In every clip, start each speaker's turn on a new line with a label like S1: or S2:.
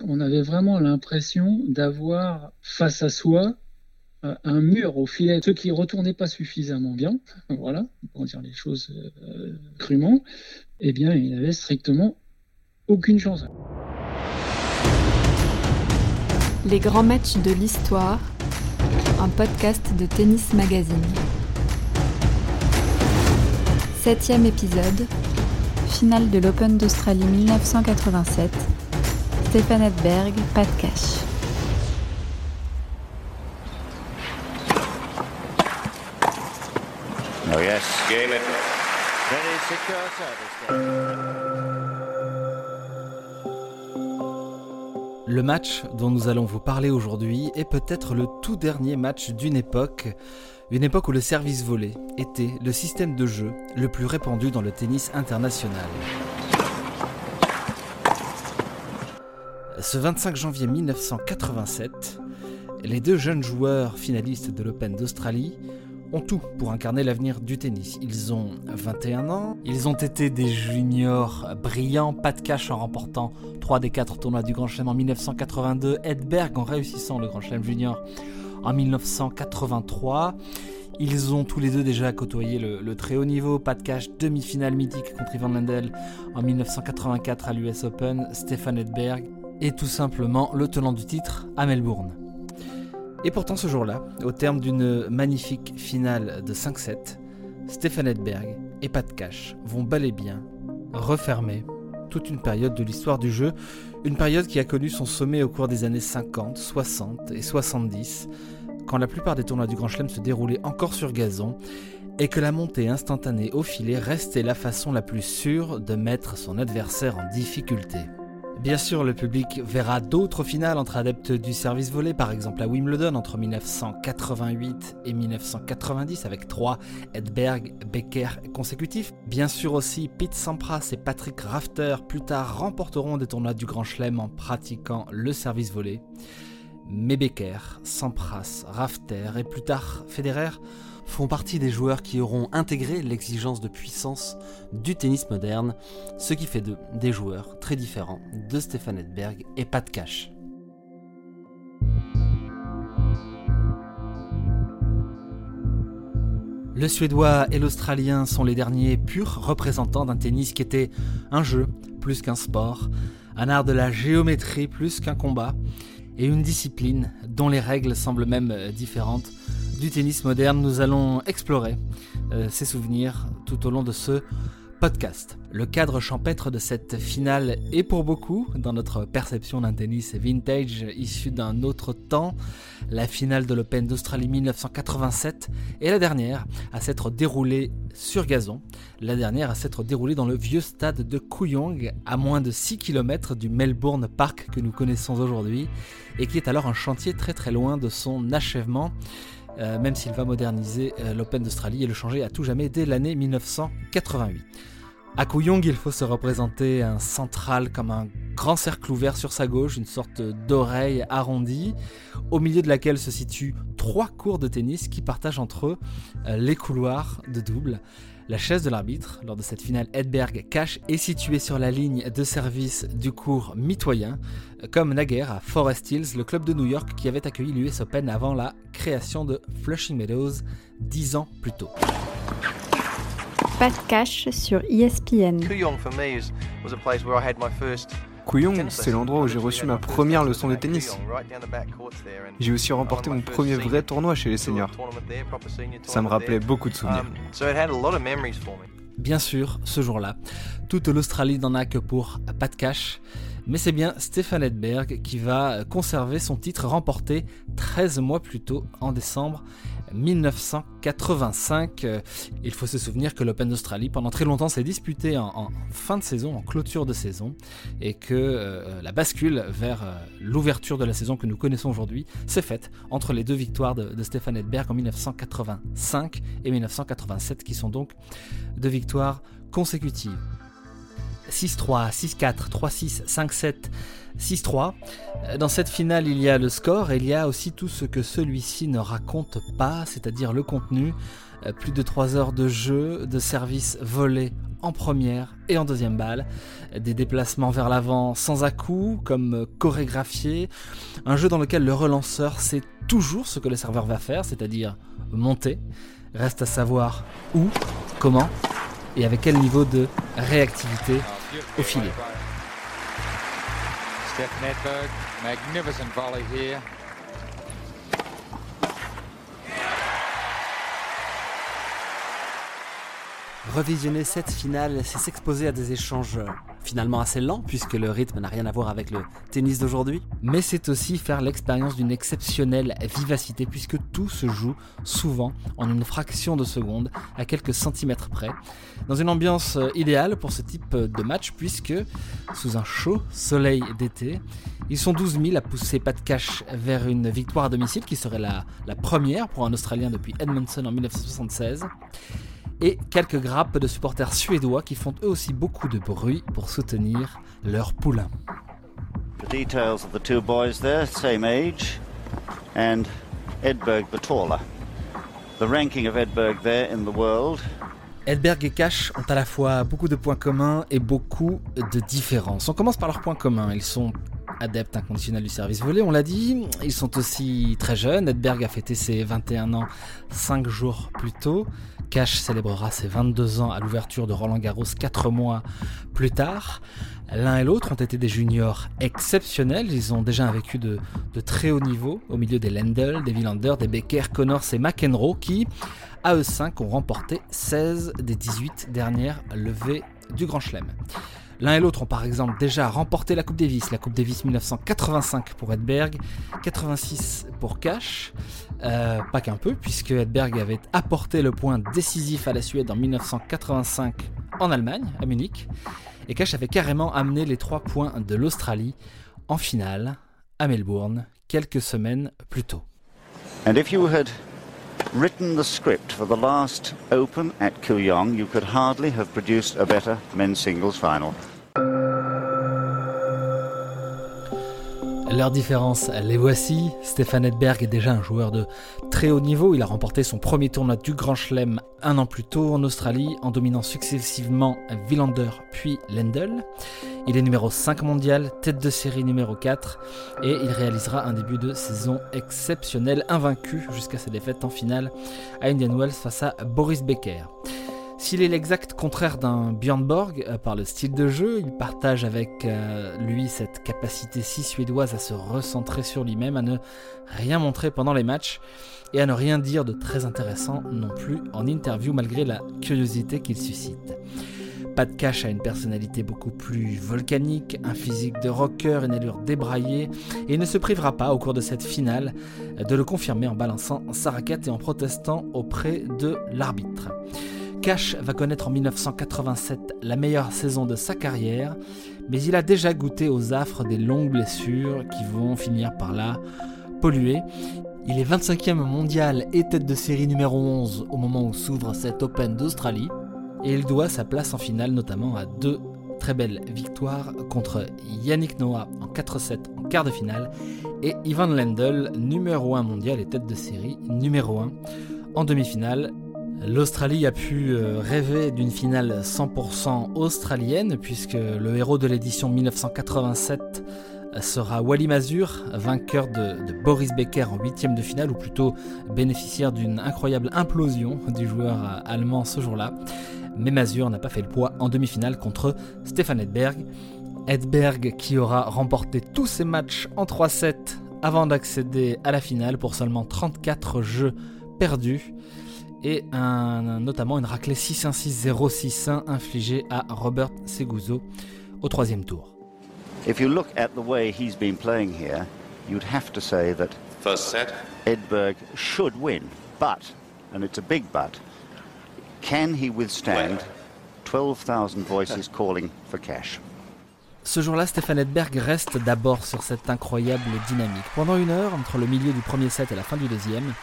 S1: On avait vraiment l'impression d'avoir face à soi euh, un mur au filet. Ceux qui retournaient pas suffisamment bien, voilà, pour dire les choses euh, crûment, eh bien, ils n'avaient strictement aucune chance.
S2: Les grands matchs de l'histoire, un podcast de Tennis Magazine. Septième épisode, finale de l'Open d'Australie 1987. Stéphane Edberg, pas de cash.
S3: Oh yes, game it.
S4: Le match dont nous allons vous parler aujourd'hui est peut-être le tout dernier match d'une époque, une époque où le service volé était le système de jeu le plus répandu dans le tennis international. Ce 25 janvier 1987, les deux jeunes joueurs finalistes de l'Open d'Australie ont tout pour incarner l'avenir du tennis. Ils ont 21 ans, ils ont été des juniors brillants, pas de cash en remportant 3 des 4 tournois du Grand Chelem en 1982, Edberg en réussissant le Grand Chelem junior en 1983. Ils ont tous les deux déjà côtoyé le, très haut niveau, pas de cash, demi-finale mythique contre Ivan Lendl en 1984 à l'US Open, Stefan Edberg et tout simplement le tenant du titre à Melbourne. Et pourtant ce jour-là, au terme d'une magnifique finale de 5-7, Stefan Edberg et Pat Cash vont bel bien refermer toute une période de l'histoire du jeu, une période qui a connu son sommet au cours des années 50, 60 et 70, quand la plupart des tournois du Grand Chelem se déroulaient encore sur gazon, et que la montée instantanée au filet restait la façon la plus sûre de mettre son adversaire en difficulté. Bien sûr, le public verra d'autres finales entre adeptes du service volé, par exemple à Wimbledon entre 1988 et 1990 avec trois Edberg, Becker consécutifs. Bien sûr aussi, Pete Sampras et Patrick Rafter plus tard remporteront des tournois du Grand Chelem en pratiquant le service volé. Mais Becker, Sampras, Rafter et plus tard Federer font partie des joueurs qui auront intégré l'exigence de puissance du tennis moderne, ce qui fait d'eux des joueurs très différents de Stefan Edberg et Pat Cash. Le Suédois et l'Australien sont les derniers purs représentants d'un tennis qui était un jeu plus qu'un sport, un art de la géométrie plus qu'un combat, et une discipline dont les règles semblent même différentes du tennis moderne, nous allons explorer euh, ces souvenirs tout au long de ce podcast. Le cadre champêtre de cette finale est pour beaucoup, dans notre perception d'un tennis vintage issu d'un autre temps, la finale de l'Open d'Australie 1987 est la dernière à s'être déroulée sur gazon, la dernière à s'être déroulée dans le vieux stade de Kooyong, à moins de 6 km du Melbourne Park que nous connaissons aujourd'hui, et qui est alors un chantier très très loin de son achèvement. Euh, même s'il va moderniser euh, l'Open d'Australie et le changer à tout jamais dès l'année 1988. À Kooyong, il faut se représenter un central comme un grand cercle ouvert sur sa gauche, une sorte d'oreille arrondie, au milieu de laquelle se situent trois cours de tennis qui partagent entre eux euh, les couloirs de double. La chaise de l'arbitre, lors de cette finale Edberg-Cash, est située sur la ligne de service du cours mitoyen, comme naguère à Forest Hills, le club de New York qui avait accueilli l'US Open avant la création de Flushing Meadows dix ans plus tôt.
S2: Pas de cash sur ESPN.
S5: Kooyong, c'est l'endroit où j'ai reçu ma première leçon de tennis. J'ai aussi remporté mon premier vrai tournoi chez les seniors. Ça me rappelait beaucoup de souvenirs.
S4: Bien sûr, ce jour-là, toute l'Australie n'en a que pour pas de cash, mais c'est bien Stefan Edberg qui va conserver son titre remporté 13 mois plus tôt, en décembre 1985. Euh, il faut se souvenir que l'Open d'Australie, pendant très longtemps, s'est disputé en, fin de saison, en clôture de saison, et que euh, la bascule vers euh, l'ouverture de la saison que nous connaissons aujourd'hui s'est faite entre les deux victoires de, de Stefan Edberg en 1985 et 1987, qui sont donc deux victoires consécutives. 6-3, 6-4, 3-6, 5-7, 6-3. Dans cette finale, il y a le score et il y a aussi tout ce que celui-ci ne raconte pas, c'est-à-dire le contenu. Euh, plus de 3 heures de jeu, de service volé en première et en deuxième balle, des déplacements vers l'avant sans à-coup, comme chorégraphiés, un jeu dans lequel le relanceur sait toujours ce que le serveur va faire, c'est-à-dire monter. Reste à savoir où, comment et avec quel niveau de réactivité au filet. Revisionner cette finale, c'est s'exposer à des échanges finalement assez lents, puisque le rythme n'a rien à voir avec le tennis d'aujourd'hui. Mais c'est aussi faire l'expérience d'une exceptionnelle vivacité, puisque tout se joue souvent en une fraction de seconde, à quelques centimètres près, dans une ambiance idéale pour ce type de match, puisque sous un chaud soleil d'été, ils sont 12 000 à pousser pas de cash vers une victoire à domicile qui serait la, la première pour un Australien depuis Edmondson en 1976 et quelques grappes de supporters suédois qui font eux aussi beaucoup de bruit pour soutenir leur poulain. The details of the two boys there, same age, and Edberg the taller. The ranking of Edberg there in the world. Edberg et Cash ont à la fois beaucoup de points communs et beaucoup de différences. On commence par leurs points communs. Ils sont adeptes inconditionnels du service volé, on l'a dit. Ils sont aussi très jeunes. Edberg a fêté ses 21 ans 5 jours plus tôt. Cash célébrera ses 22 ans à l'ouverture de Roland Garros 4 mois plus tard. L'un et l'autre ont été des juniors exceptionnels. Ils ont déjà un vécu de, très haut niveau au milieu des Lendl, des Villander, des Becker, Connors et McEnroe qui, à eux 5, ont remporté 16 des 18 dernières levées du Grand Chelem. L'un et l'autre ont par exemple déjà remporté la Coupe Davis, la Coupe Davis 1985 pour Edberg, 86 pour Cash, euh, pas qu'un peu, puisque Edberg avait apporté le point décisif à la Suède en 1985 en Allemagne, à Munich, et Cash avait carrément amené les trois points de l'Australie en finale à Melbourne quelques semaines plus tôt. Written the script for the last Open at Kooyong, you could hardly have produced a better men's singles final. Leurs différences, les voici. Stéphane Edberg est déjà un joueur de très haut niveau. Il a remporté son premier tournoi du Grand Chelem un an plus tôt en Australie en dominant successivement Villander puis Lendl. Il est numéro 5 mondial, tête de série numéro 4 et il réalisera un début de saison exceptionnel, invaincu jusqu'à sa défaite en finale à Indian Wells face à Boris Becker. S'il est l'exact contraire d'un Björn Borg euh, par le style de jeu, il partage avec euh, lui cette capacité si suédoise à se recentrer sur lui-même, à ne rien montrer pendant les matchs et à ne rien dire de très intéressant non plus en interview malgré la curiosité qu'il suscite. Pat Cash a une personnalité beaucoup plus volcanique, un physique de rocker, une allure débraillée, et il ne se privera pas au cours de cette finale de le confirmer en balançant sa raquette et en protestant auprès de l'arbitre. Cash va connaître en 1987 la meilleure saison de sa carrière, mais il a déjà goûté aux affres des longues blessures qui vont finir par la polluer. Il est 25e mondial et tête de série numéro 11 au moment où s'ouvre cet Open d'Australie, et il doit sa place en finale notamment à deux très belles victoires contre Yannick Noah en 4-7 en quart de finale et Ivan Lendl, numéro 1 mondial et tête de série numéro 1 en demi-finale. L'Australie a pu euh, rêver d'une finale 100% australienne puisque le héros de l'édition 1987 sera Wally Mazur, vainqueur de, Boris Becker en huitième de finale, ou plutôt bénéficiaire d'une incroyable implosion du joueur euh, allemand ce jour-là. Mais Mazur n'a pas fait le poids en demi-finale contre Stefan Edberg. Edberg qui aura remporté tous ses matchs en 3-7 avant d'accéder à la finale pour seulement 34 jeux perdus et notamment une raclée 6-1-6-0-6-1 infligée à Robert Seguzo au troisième tour. If you look at the way he's been playing here, you'd have to say that first set Edberg should win, but and it's a big but. Can he withstand 12,000 voices calling for cash? Ce jour-là, Stéphane Edberg reste d'abord sur cette incroyable dynamique. Pendant une heure, entre le milieu du premier set et la fin du deuxième,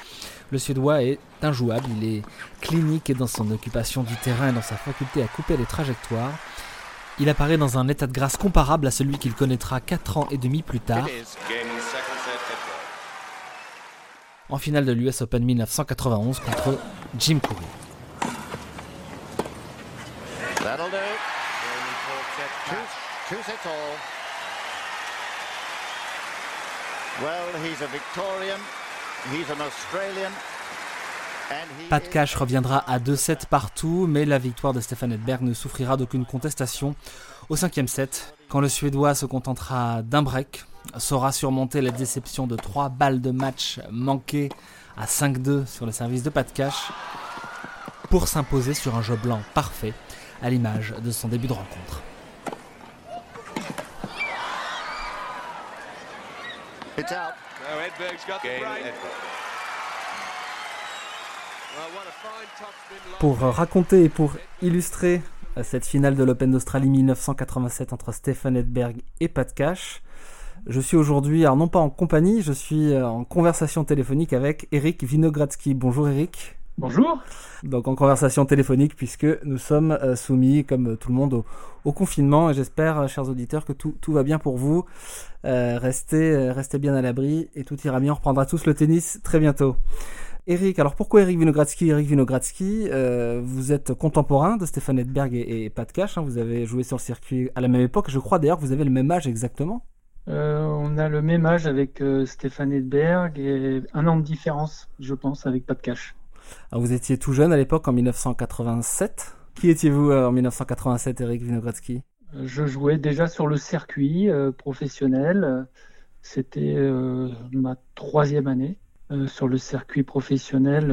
S4: le Suédois est injouable, il est clinique dans son occupation du terrain et dans sa faculté à couper les trajectoires. Il apparaît dans un état de grâce comparable à celui qu'il connaîtra 4 ans et demi plus tard. En finale de l'US Open 1991 contre Jim Courier.
S3: Well, he's a Victorian.
S4: De cash reviendra à 2-7 partout, mais la victoire de Stefan Edberg ne souffrira d'aucune contestation. Au cinquième set, quand le Suédois se contentera d'un break, saura surmonter la déception de 3 balles de match manquées à 5-2 sur le service de de cash, pour s'imposer sur un jeu blanc parfait, à l'image de son début de rencontre. Pour raconter et pour illustrer cette finale de l'Open d'Australie 1987 entre Stefan Edberg et Pat Cash, je suis aujourd'hui, alors non pas en compagnie, je suis euh, en conversation téléphonique avec Eric Vinogradsky. Bonjour Eric.
S1: Bonjour.
S4: Donc en conversation téléphonique puisque nous sommes euh, soumis, comme tout le monde, au, confinement. Et j'espère, euh, chers auditeurs, que tout, va bien pour vous. restez, restez bien à l'abri et tout ira bien. On reprendra tous le tennis très bientôt. Eric, alors pourquoi Eric Vinogradsky? Eric Vinogradsky, vous êtes contemporain de Stéphane Edberg et, Pat Cash. Hein. vous avez joué sur le circuit à la même époque. Je crois d'ailleurs que vous avez le même âge exactement.
S1: Euh, on a le même âge avec euh, Stéphane Edberg et un an de différence, je pense, avec Pat Cash.
S4: Alors vous étiez tout jeune à l'époque, en 1987. Qui étiez-vous euh, en 1987, Eric Vinogradsky?
S1: Je jouais déjà sur le circuit professionnel. C'était ma troisième année sur le circuit professionnel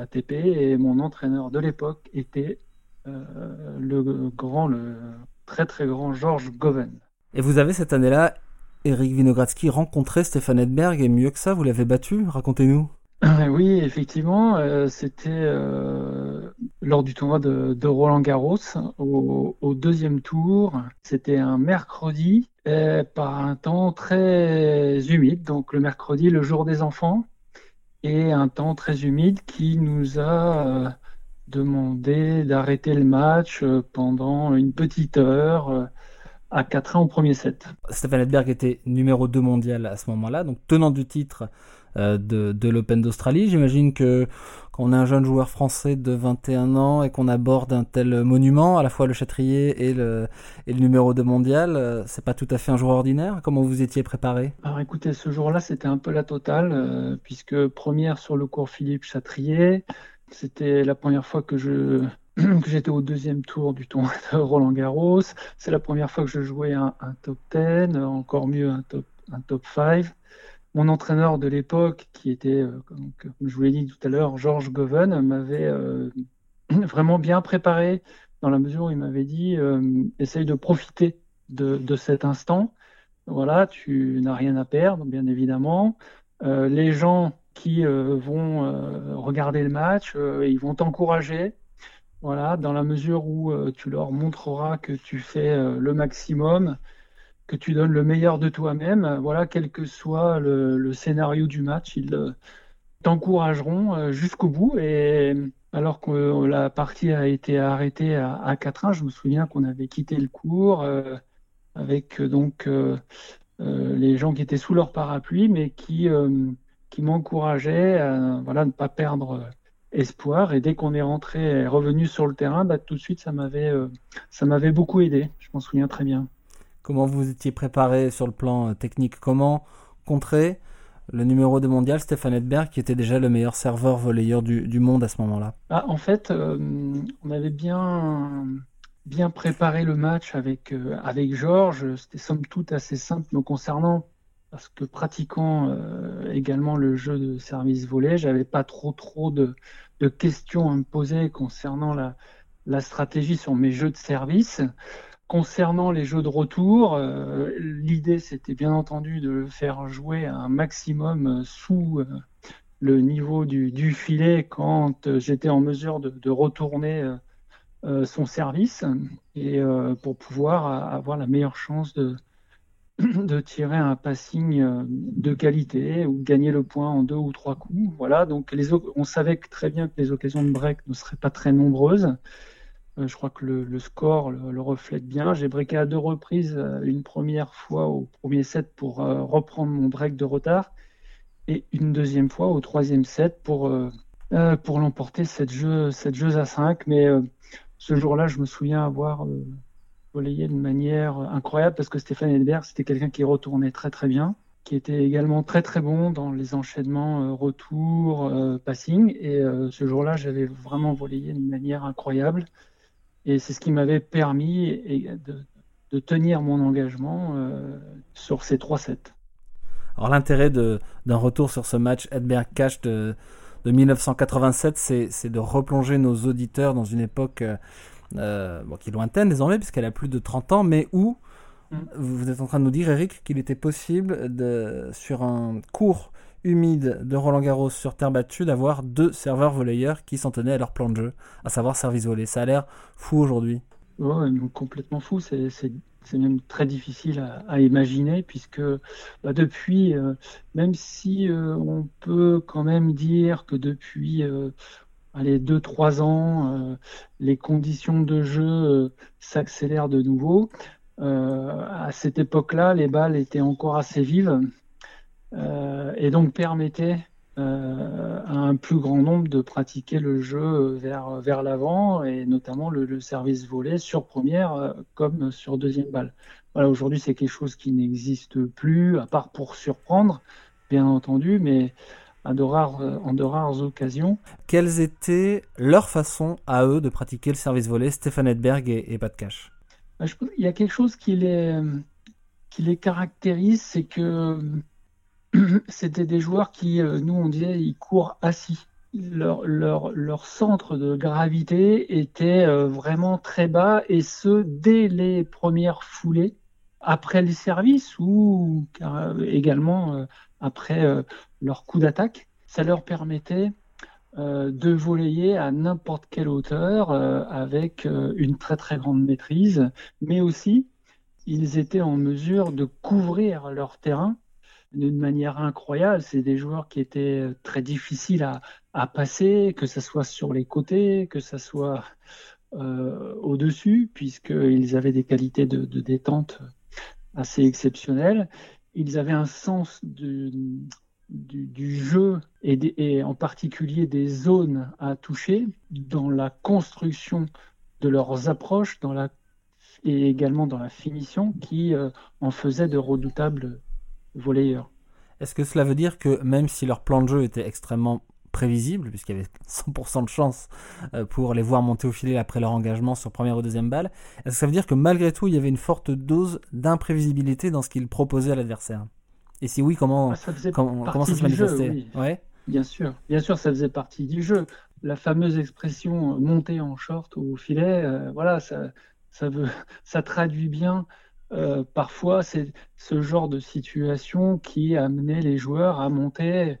S1: ATP et mon entraîneur de l'époque était le grand, le très très grand Georges Goven.
S4: Et vous avez cette année-là, Eric Vinogradsky, rencontré Stéphane Edberg, et mieux que ça, vous l'avez battu? Racontez-nous.
S1: Oui, effectivement, euh, c'était euh, lors du tournoi de, Roland Garros, au, deuxième tour. C'était un mercredi, par un temps très humide, donc le mercredi, le jour des enfants, et un temps très humide qui nous a euh, demandé d'arrêter le match pendant une petite heure à 4-1 au premier set.
S4: Stéphane Edberg était numéro 2 mondial à ce moment-là, donc tenant du titre euh, de, l'Open d'Australie. J'imagine que quand on est un jeune joueur français de 21 ans et qu'on aborde un tel monument, à la fois le Châtrier et le, numéro 2 mondial, euh, c'est pas tout à fait un joueur ordinaire? Comment vous étiez préparé?
S1: Alors écoutez, ce jour-là, c'était un peu la totale, euh, puisque première sur le cours Philippe Châtrier, c'était la première fois que je que j'étais au deuxième tour du tournoi de Roland Garros. C'est la première fois que je jouais un, top 10, encore mieux un top, un top 5. Mon entraîneur de l'époque, qui était, euh, comme, je vous l'ai dit tout à l'heure, Georges Goven, m'avait euh, vraiment bien préparé dans la mesure où il m'avait dit euh, essaye de profiter de, cet instant. Voilà, tu n'as rien à perdre, bien évidemment. les gens qui vont regarder le match, ils vont t'encourager. Voilà, dans la mesure où tu leur montreras que tu fais le maximum, que tu donnes le meilleur de toi-même, euh, voilà, quel que soit le, scénario du match, ils t'encourageront jusqu'au bout. Et alors que la partie a été arrêtée à, 4-1, je me souviens qu'on avait quitté le cours avec donc les gens qui étaient sous leur parapluie, mais qui, qui m'encourageaient à ne pas perdre espoir. Et dès qu'on est rentré et revenu sur le terrain, bah, tout de suite, euh, ça m'avait beaucoup aidé. Je m'en souviens très bien.
S4: Comment vous étiez préparé sur le plan euh, technique? Comment contrer le numéro de mondial, Stéphane Edberg, qui était déjà le meilleur serveur volleyeur du, monde à ce moment-là?
S1: Ah, En fait, euh, on avait bien, préparé le match avec, avec Georges. C'était somme toute assez simple me concernant parce que pratiquant euh, également le jeu de service volé, j'avais pas trop trop de, questions à me poser concernant la, stratégie sur mes jeux de service. Concernant les jeux de retour, euh, l'idée c'était bien entendu de le faire jouer un maximum sous euh, le niveau du, filet quand j'étais en mesure de, retourner son service et pour pouvoir avoir la meilleure chance de, tirer un passing euh, de qualité ou gagner le point en deux ou trois coups. Voilà, donc les, on savait très bien que les occasions de break ne seraient pas très nombreuses. Euh, je crois que le, score le, reflète bien. J'ai breaké à deux reprises, euh, une première fois au premier set pour reprendre mon break de retard et une deuxième fois au troisième set pour, pour l'emporter cette jeu, cette jeu à 5. Mais ce jour-là, je me souviens avoir volayé de manière incroyable parce que Stéphane Edberg, c'était quelqu'un qui retournait très très bien, qui était également très très bon dans les enchaînements retour, passing. Et ce jour-là, j'avais vraiment volayé de manière incroyable. Et c'est ce qui m'avait permis de, de, tenir mon engagement sur ces trois sets.
S4: Alors l'intérêt d'un retour sur ce match Edberg Cash de, de 1987, c'est de replonger nos auditeurs dans une époque euh, euh, qui est lointaine désormais, puisqu'elle a plus de 30 ans, mais où mm. vous êtes en train de nous dire, Eric, qu'il était possible, de, sur un cours humide de Roland Garros sur terre battue, d'avoir deux serveurs volleyeurs qui s'en tenaient à leur plan de jeu, à savoir service volé. Ça a l'air fou aujourd'hui.
S1: Complètement fou. C'est même très difficile à, imaginer puisque bah, depuis, euh, même si euh, on peut quand même dire que depuis euh, allez, 2-3 ans, les conditions de jeu s'accélèrent de nouveau, à cette époque-là, les balles étaient encore assez vives et donc permettaient euh, à un plus grand nombre de pratiquer le jeu vers, vers l'avant et notamment le, service volé sur première euh, comme sur deuxième balle. Voilà, aujourd'hui c'est quelque chose qui n'existe plus, à part pour surprendre, bien entendu, mais à de rares, en de rares occasions.
S4: Quelles étaient leurs façons à eux de pratiquer le service volé, Stéphane Edberg et, et Pat Cash?
S1: Il y a quelque chose qui les, qui les caractérise, c'est que c'était des joueurs qui, euh, nous on disait, ils courent assis. Leur, centre de gravité était euh, vraiment très bas et ce dès les premières foulées après les services ou également euh, après leur coup d'attaque. Ça leur permettait de voler à n'importe quelle hauteur avec une très très grande maîtrise, mais aussi ils étaient en mesure de couvrir leur terrain d'une manière incroyable. C'est des joueurs qui étaient très difficiles à, à passer, que ce soit sur les côtés, que ce soit euh, au-dessus, puisqu'ils avaient des qualités de, détente assez exceptionnelles. Ils avaient un sens du, du, jeu et, et, en particulier des zones à toucher dans la construction de leurs approches dans la, et également dans la finition qui euh, en faisait de redoutables volleyeurs.
S4: Est-ce que cela veut dire que même si leur plan de jeu était extrêmement prévisible, puisqu'il y avait 100% de chance euh, pour les voir monter au filet après leur engagement sur première ou deuxième balle, est-ce que ça veut dire que malgré tout, il y avait une forte dose d'imprévisibilité dans ce qu'ils proposaient à l'adversaire? Et si oui, comment, ah, ça, comment, ça se manifestait?
S1: ouais. Bien sûr, bien sûr, ça faisait partie du jeu. La fameuse expression euh, monter en short au filet, euh, voilà, ça, ça, veut, ça traduit bien euh, parfois, c'est ce genre de situation qui amenait les joueurs à monter,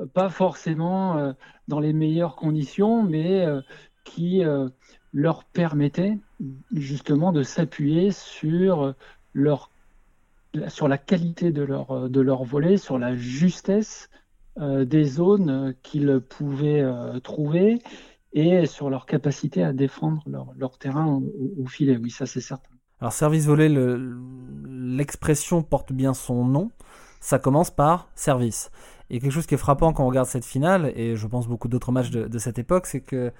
S1: euh, pas forcément euh, dans les meilleures conditions, mais qui leur permettait justement de s'appuyer sur leur sur la qualité de leur de leur volet, sur la justesse des zones qu'ils pouvaient trouver et sur leur capacité à défendre leur, terrain au filet. Oui, ça c'est certain.
S4: Alors service volé, l'expression porte bien son nom. Ça commence par service. Et quelque chose qui est frappant quand on regarde cette finale, et je pense beaucoup d'autres matchs de, cette époque, c'est que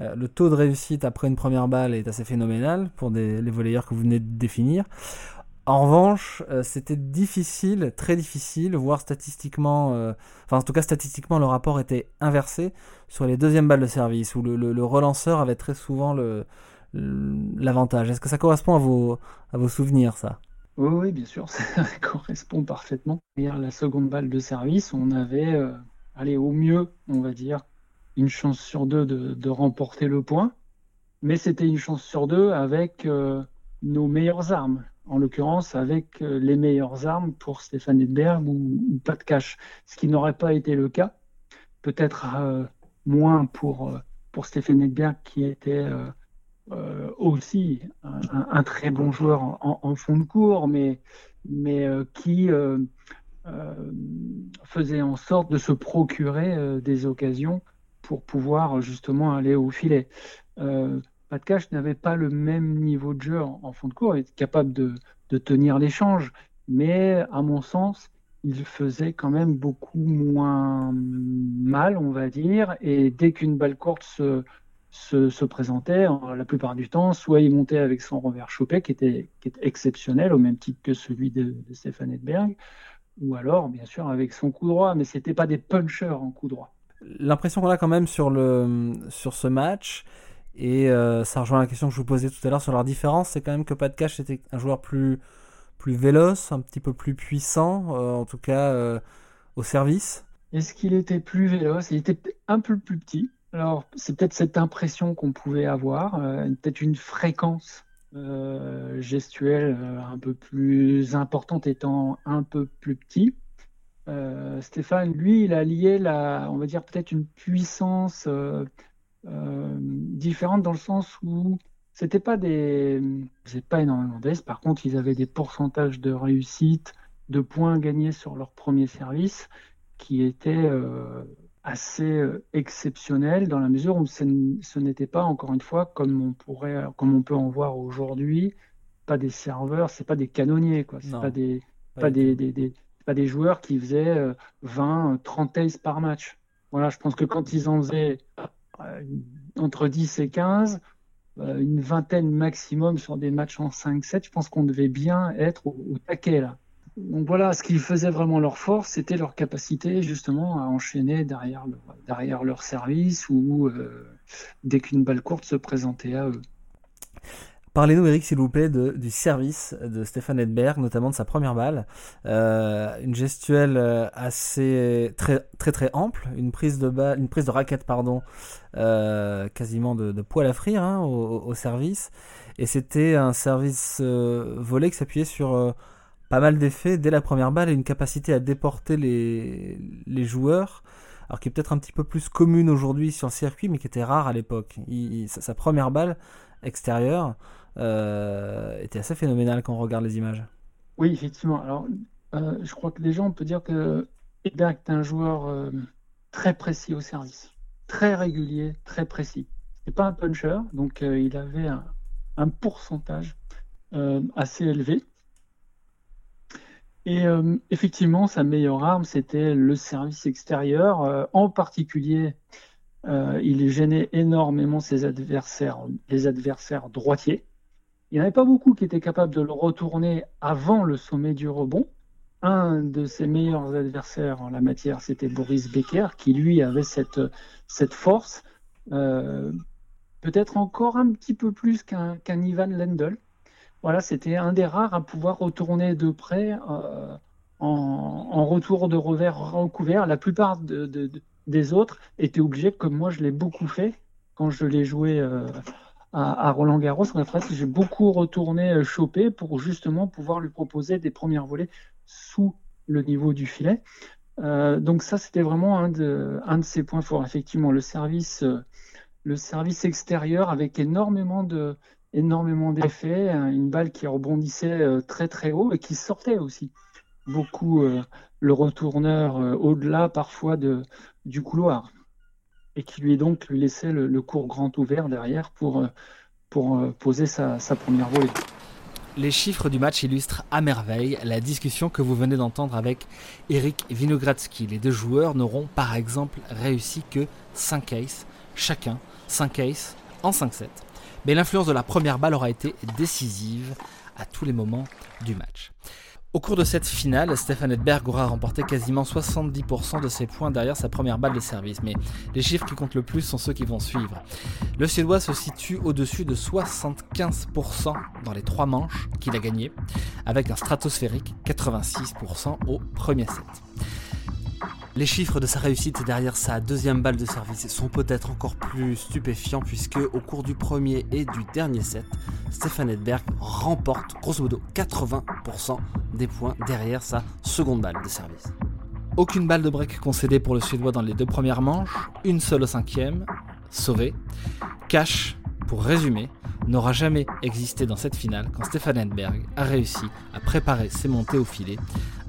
S4: euh, le taux de réussite après une première balle est assez phénoménal pour les volleyeurs que vous venez de définir. En revanche, euh, c'était difficile, très difficile, voire statistiquement, euh, enfin en tout cas statistiquement le rapport était inversé sur les deuxièmes balles de service, où le relanceur avait très souvent le, l'avantage. Est-ce que ça correspond à vos, à vos souvenirs, ça?
S1: Oui, oui, bien sûr, ça correspond parfaitement. Derrière la seconde balle de service, on avait, euh, allez, au mieux, on va dire, une chance sur deux de, remporter le point. Mais c'était une chance sur deux avec euh, nos meilleures armes. En l'occurrence, avec euh, les meilleures armes pour Stéphane Edberg ou, ou Pat Cash. Ce qui n'aurait pas été le cas. Peut-être moins pour, pour Stéphane Edberg qui était euh, aussi un, très bon joueur en, fond de cours, mais, mais euh, qui euh, faisait en sorte de se procurer des occasions pour pouvoir justement aller au filet. Pat Cash n'avait pas le même niveau de jeu en, fond de cours, il était capable de, de tenir l'échange, mais à mon sens, il faisait quand même beaucoup moins mal, on va dire, et dès qu'une balle courte se, se, présentait la plupart du temps, soit il montait avec son revers chopé qui était, qui était exceptionnel au même titre que celui de, de Stéphane Edberg, ou alors bien sûr avec son coup droit, mais c'était pas des punchers en coup droit.
S4: L'impression qu'on a quand même sur, le, sur ce match, et euh, ça rejoint la question que je vous posais tout à l'heure sur leur différence, c'est quand même que Pat Cash était un joueur plus, plus véloce, un petit peu plus puissant, euh, en tout cas euh, au service.
S1: Est-ce qu'il était plus véloce? Il était un peu plus petit. Alors, c'est peut-être cette impression qu'on pouvait avoir, peut-être une fréquence gestuelle un peu plus importante étant un peu plus petit. Stéphane, lui, il a lié la, on va dire peut-être une puissance euh, différentes dans le sens où c'était pas des, c'est pas énormément d'aise. Par contre, ils avaient des pourcentages de réussite, de points gagnés sur leur premier service qui étaient euh, assez euh, exceptionnels dans la mesure où ce, n'était pas encore une fois comme on pourrait, comme on peut en voir aujourd'hui, pas des serveurs, c'est pas des canonniers quoi, c'est pas des, pas, des, des, des, pas des joueurs qui faisaient 20, 30 aces par match. Voilà, je pense que quand ils en faisaient euh, entre 10 et 15, euh, une vingtaine maximum sur des matchs en 5-7. Je pense qu'on devait bien être au, taquet là. Donc voilà, ce qui faisait vraiment leur force, c'était leur capacité justement à enchaîner derrière, derrière leur service ou euh, dès qu'une balle courte se présentait à eux.
S4: Parlez-nous, Eric, s'il vous plaît, du service de Stéphane Edberg, notamment de sa première balle. Euh, une gestuelle euh, assez très très très ample, une prise de balle, une prise de raquette, pardon, quasiment de, poil à frire hein, au, service. Et c'était un service volé qui s'appuyait sur pas mal d'effets dès la première balle et une capacité à déporter les, joueurs alors qui est peut-être un petit peu plus commune aujourd'hui sur le circuit, mais qui était rare à l'époque. Sa première balle extérieure, euh, était assez phénoménal quand on regarde les images.
S1: Oui, effectivement. Alors, euh, je crois que déjà, on peut dire que Edberg est un joueur euh, très précis au service, très régulier, très précis. C'est pas un puncher, donc il avait un, pourcentage assez élevé. Et effectivement, sa meilleure arme, c'était le service extérieur, en particulier il gênait énormément ses adversaires, les adversaires droitiers. Il n'y en avait pas beaucoup qui étaient capables de le retourner avant le sommet du rebond. Un de ses meilleurs adversaires en la matière, c'était Boris Becker, qui lui avait cette, force, euh, peut-être encore un petit peu plus qu'un Ivan Lendl. Voilà, c'était un des rares à pouvoir retourner de près euh, en, retour de revers recouvert. La plupart des autres étaient obligés, comme moi je l'ai beaucoup fait quand je l'ai joué euh, à, Roland Garros. En fait, j'ai beaucoup retourné euh, choper pour justement pouvoir lui proposer des premières volées sous le niveau du filet. Donc ça, c'était vraiment un de, un ses points forts. Effectivement, le service, le service extérieur avec énormément de, énormément d'effets, hein, une balle qui rebondissait très très haut et qui sortait aussi beaucoup le retourneur au-delà parfois de, du couloir et qui lui donc lui laissait le, cours grand ouvert derrière pour, euh, pour euh, poser sa, première volée.
S4: Les chiffres du match illustrent à merveille la discussion que vous venez d'entendre avec Eric Vinogradsky. Les deux joueurs n'auront par exemple réussi que 5 aces, chacun 5 aces en 5-7. Mais l'influence de la première balle aura été décisive à tous les moments du match. Au cours de cette finale, Stefan Edberg aura remporté quasiment 70% de ses points derrière sa première balle de service, mais les chiffres qui comptent le plus sont ceux qui vont suivre. Le Suédois se situe au-dessus de 75% dans les trois manches qu'il a gagnées, avec un stratosphérique 86% au premier set. Les chiffres de sa réussite derrière sa deuxième balle de service sont peut-être encore plus stupéfiants puisque au cours du premier et du dernier set, Stefan Edberg remporte grosso modo 80% des points derrière sa seconde balle de service. Aucune balle de break concédée pour le Suédois dans les deux premières manches, une seule au cinquième, sauvé. Cash, pour résumer, n'aura jamais existé dans cette finale quand Stefan Edberg a réussi à préparer ses montées au filet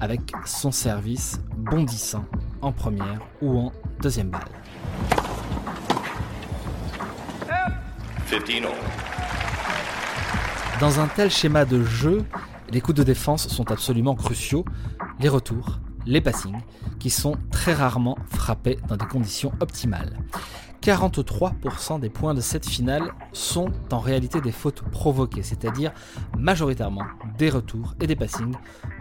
S4: avec son service bondissant en première ou en deuxième balle. Dans un tel schéma de jeu, les coups de défense sont absolument cruciaux. Les retours, les passings, qui sont très rarement frappés dans des conditions optimales. 43% des points de cette finale sont en réalité des fautes provoquées, c'est-à-dire majoritairement des retours et des passings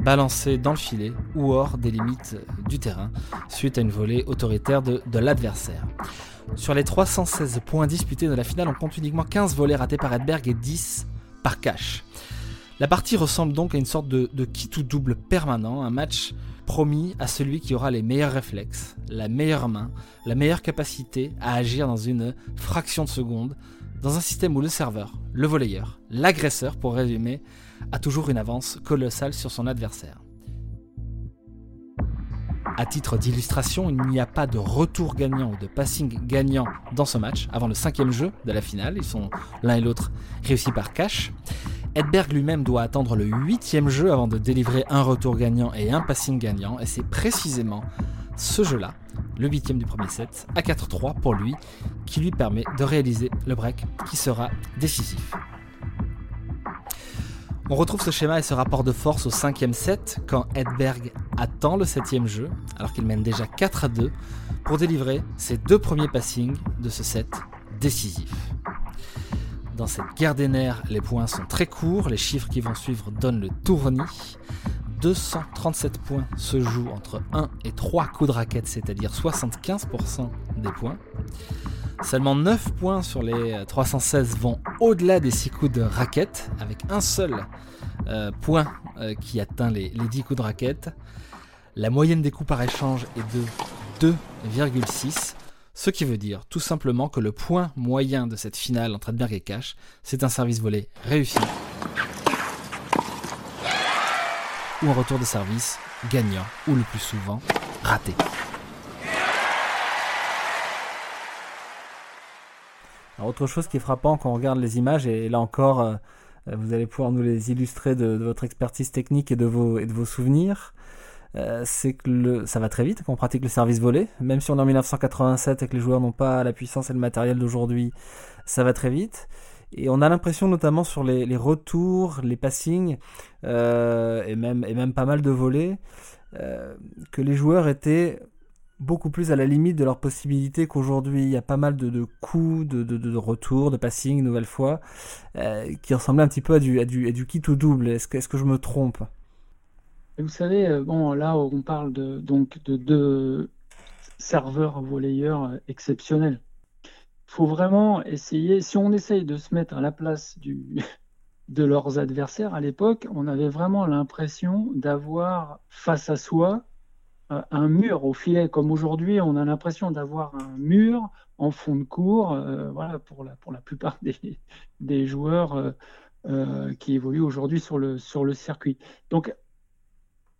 S4: balancés dans le filet ou hors des limites du terrain suite à une volée autoritaire de, l'adversaire. Sur les 316 points disputés de la finale, on compte uniquement 15 volets ratés par Edberg et 10 par Cash. La partie ressemble donc à une sorte de, de ou double permanent, un match promis à celui qui aura les meilleurs réflexes, la meilleure main, la meilleure capacité à agir dans une fraction de seconde, dans un système où le serveur, le volleyeur, l'agresseur, pour résumer, a toujours une avance colossale sur son adversaire. À titre d'illustration, il n'y a pas de retour gagnant ou de passing gagnant dans ce match avant le cinquième jeu de la finale. Ils sont l'un et l'autre réussis par cash. Edberg lui-même doit attendre le huitième jeu avant de délivrer un retour gagnant et un passing gagnant, et c'est précisément ce jeu-là, le huitième du premier set, à 4-3 pour lui, qui lui permet de réaliser le break qui sera décisif. On retrouve ce schéma et ce rapport de force au cinquième set quand Edberg attend le septième jeu, alors qu'il mène déjà 4 à 2, pour délivrer ses deux premiers passings de ce set décisif. Dans cette guerre des nerfs, les points sont très courts, les chiffres qui vont suivre donnent le tournis. 237 points se jouent entre 1 et 3 coups de raquette, c'est-à-dire 75% des points. Seulement 9 points sur les 316 vont au-delà des 6 coups de raquette, avec un seul euh, point euh, qui atteint les, les 10 coups de raquette. La moyenne des coups par échange est de 2,6 ce qui veut dire tout simplement que le point moyen de cette finale entre Edberg et Cash, c'est un service volé réussi ou un retour de service gagnant ou le plus souvent raté. autre chose qui est frappant quand on regarde les images, et là encore, euh, vous allez pouvoir nous les illustrer de, votre expertise technique et de vos souvenirs, euh, c'est que ça va très vite quand on pratique le service volé. Même si on est en 1987 et que les joueurs n'ont pas la puissance et le matériel d'aujourd'hui, ça va très vite. Et on a l'impression, notamment sur les, retours, les passings, euh, et, même, pas mal de volets, euh, que les joueurs étaient beaucoup plus à la limite de leurs possibilités qu'aujourd'hui. Il y a pas mal de, coups, de, de, de retours, de passing, nouvelle fois, qui ressemblaient un petit peu à du, kit ou double. Est-ce que, est -ce que je me trompe?
S1: Vous savez, euh, bon, là, on parle de, donc de deux serveurs volleyeurs euh, exceptionnels. Il faut vraiment essayer, si on essaye de se mettre à la place du, de leurs adversaires à l'époque, on avait vraiment l'impression d'avoir face à soi euh, un mur au filet, comme aujourd'hui, on a l'impression d'avoir un mur en fond de cours, voilà, pour la, pour la plupart des, des joueurs qui évoluent aujourd'hui sur le, sur le circuit. Donc,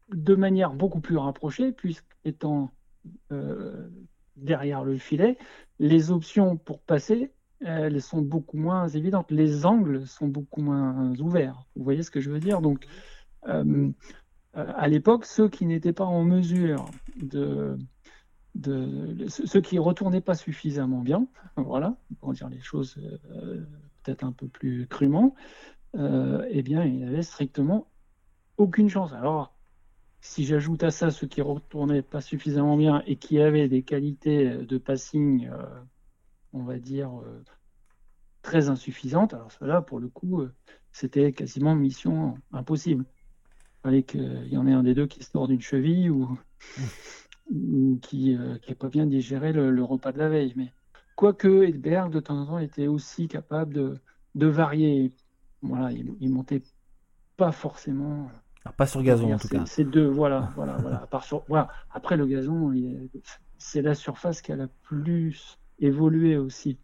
S1: de manière beaucoup plus rapprochée, puisqu'étant euh, derrière le filet, les options pour passer, elles sont beaucoup moins évidentes. Les angles sont beaucoup moins ouverts. Vous voyez ce que je veux dire? Donc, euh, euh, à l'époque, ceux qui n'étaient pas en mesure de, de, ceux qui retournaient pas suffisamment bien, voilà, pour dire les choses peut-être un peu plus crûment, eh bien, ils n'avaient strictement aucune chance. Alors, si j'ajoute à ça ceux qui retournaient pas suffisamment bien et qui avaient des qualités de passing, euh, on va dire, euh, très insuffisantes, alors cela, pour le coup, euh, c'était quasiment mission impossible. Il fallait qu'il y en ait un des deux qui se tord d'une cheville ou, qui n'a pas bien digéré le, repas de la veille. Mais quoique Edberg, de temps en temps, était aussi capable de, varier. Voilà, il, il montait pas forcément
S4: pas sur gazon en tout cas.
S1: C'est deux, voilà, voilà, voilà. voilà. Après le gazon, c'est la surface qui a la plus évolué aussi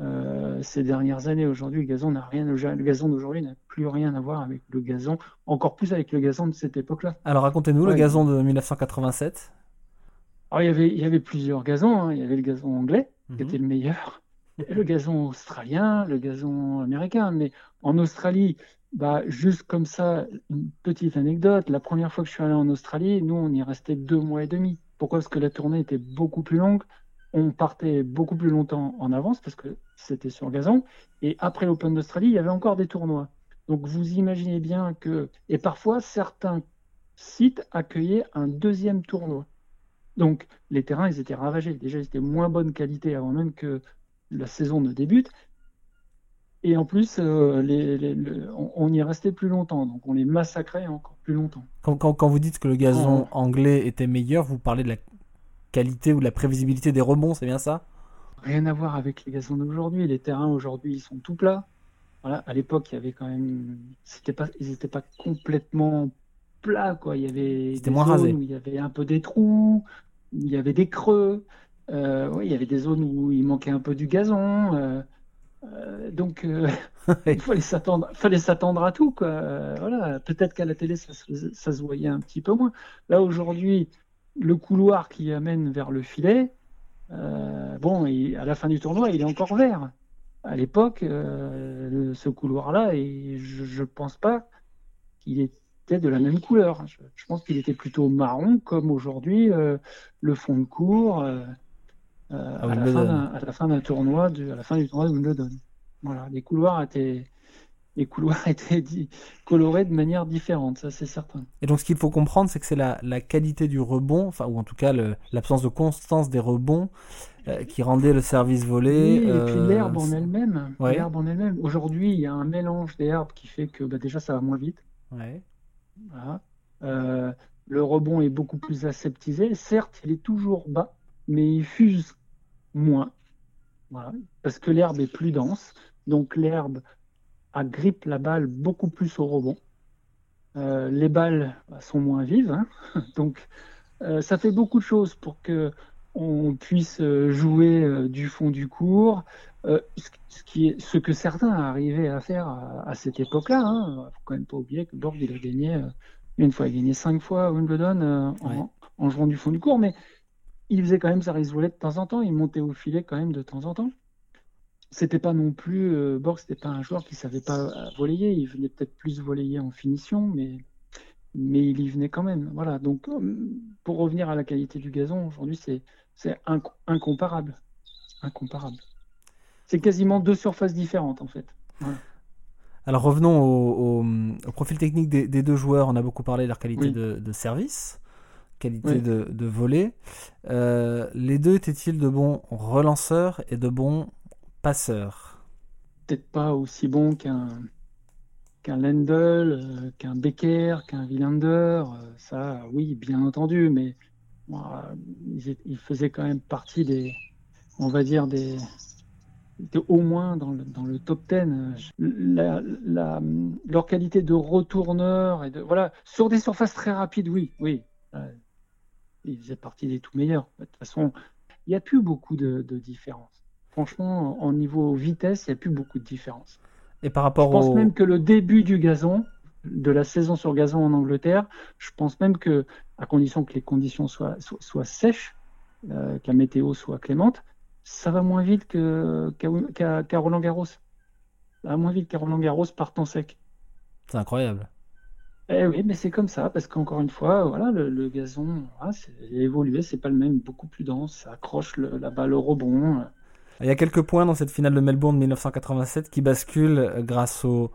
S1: euh, ces dernières années. Aujourd'hui, le gazon n'a rien, le gazon d'aujourd'hui n'a plus rien à voir avec le gazon, encore plus avec le gazon de cette époque-là.
S4: Alors racontez-nous le gazon de 1987.
S1: Alors il y avait, il y avait plusieurs gazons. Hein. Il y avait le gazon anglais qui mhm. était le meilleur, le gazon australien, le gazon américain. Mais en Australie, bah, juste comme ça, une petite anecdote. La première fois que je suis allé en Australie, nous, on y restait deux mois et demi. Pourquoi? Parce que la tournée était beaucoup plus longue. On partait beaucoup plus longtemps en avance parce que c'était sur gazon. Et après l'Open d'Australie, il y avait encore des tournois. Donc vous imaginez bien que. Et parfois, certains site accueillait un deuxième tournoi. Donc les terrains, ils étaient ravagés. Déjà, ils étaient moins bonne qualité avant même que la saison ne débute. Et en plus, euh, les, on, y restait plus longtemps, donc on les massacrait encore plus longtemps.
S4: Quand, quand, vous dites que le gazon anglais était meilleur, vous parlez de la qualité ou de la prévisibilité des rebonds, c'est bien ça?
S1: Rien à voir avec les gazons d'aujourd'hui. Les terrains aujourd'hui, ils sont tout plats. Voilà, à l'époque, il y avait quand même, c'était pas, ils n'étaient pas complètement plats, quoi. Il y avait
S4: des moins zones
S1: où il y avait un peu des trous, où il y avait des creux. Euh, oui, il y avait des zones où il manquait un peu du gazon. Euh, euh, donc, euh, il fallait s'attendre, fallait s'attendre à tout. Quoi. voilà. Peut-être qu'à la télé, ça, se voyait un petit peu moins. Là, aujourd'hui, le couloir qui amène vers le filet, euh, bon, à la fin du tournoi, il est encore vert. À l'époque, ce couloir-là, et je ne pense pas qu'il était de la même couleur. Je, je pense qu'il était plutôt marron, comme aujourd'hui le fond de cours. Euh, à, la fin d'un tournoi, à la fin du tournoi de Wimbledon. Voilà, les couloirs étaient, les couloirs étaient colorés de manière différente, ça c'est certain.
S4: Et donc ce qu'il faut comprendre, c'est que c'est la, qualité du rebond, enfin, ou en tout cas l'absence de constance des rebonds euh, qui rendait le service volé.
S1: et puis euh, l'herbe en elle-même. L'herbe en elle-même. Aujourd'hui, il y a un mélange d'herbes qui fait que bah, déjà ça va moins vite.
S4: Ouais.
S1: le rebond est beaucoup plus aseptisé. Certes, il est toujours bas, mais il fuse moins, parce que l'herbe est plus dense, donc l'herbe agrippe la balle beaucoup plus au rebond. Euh, les balles bah, sont moins vives, hein. donc euh, ça fait beaucoup de choses pour que on puisse euh, jouer du fond du cours, ce, qui est, ce que certains arrivaient à faire à, cette époque-là. Il hein. faut quand même pas oublier que Borg il a gagné une fois, il a gagné cinq fois Wimbledon en, en, jouant du fond du cours, mais il faisait quand même sa volée de temps en temps, il montait au filet quand même de temps en temps. C'était pas non plus, euh, Borg, c'était pas un joueur qui savait pas euh, voler, il venait peut-être plus voler en finition, mais, mais il y venait quand même. Voilà, donc euh, pour revenir à la qualité du gazon, aujourd'hui c'est, c'est incomparable. Incomparable. C'est quasiment deux surfaces différentes en fait.
S4: Alors revenons au, profil technique des, deux joueurs. On a beaucoup parlé de leur qualité de, de, service qualité de, de voler. Euh, les deux étaient-ils de bons relanceurs et de bons passeurs?
S1: Peut-être pas aussi bons qu'un qu'un Lendl, euh, qu'un Becker, qu'un Wilander. Euh, ça, oui, bien entendu, mais ils, faisaient quand même partie des, on va dire, des, au moins dans le, dans le top 10. La, la, leur qualité de retourneur et de voilà sur des surfaces très rapides, oui, oui il faisait partie des tout meilleurs. De toute façon, il n'y a plus beaucoup de, de différences. Franchement, en niveau vitesse, il n'y a plus beaucoup de différence.
S4: Et par rapport
S1: je pense même que le début du gazon, de la saison sur gazon en Angleterre, je pense même que, à condition que les conditions soient, soient, sèches, euh, que la météo soit clémente, ça va moins vite qu'à Roland Garros. Ça va moins vite qu'à Roland Garros par temps sec.
S4: C'est incroyable.
S1: Eh oui, mais c'est comme ça, parce qu'encore une fois, voilà, le, gazon a évolué, c'est pas le même, beaucoup plus dense, ça accroche la balle au rebond.
S4: Il y a quelques points dans cette finale de Melbourne 1987 qui basculent grâce au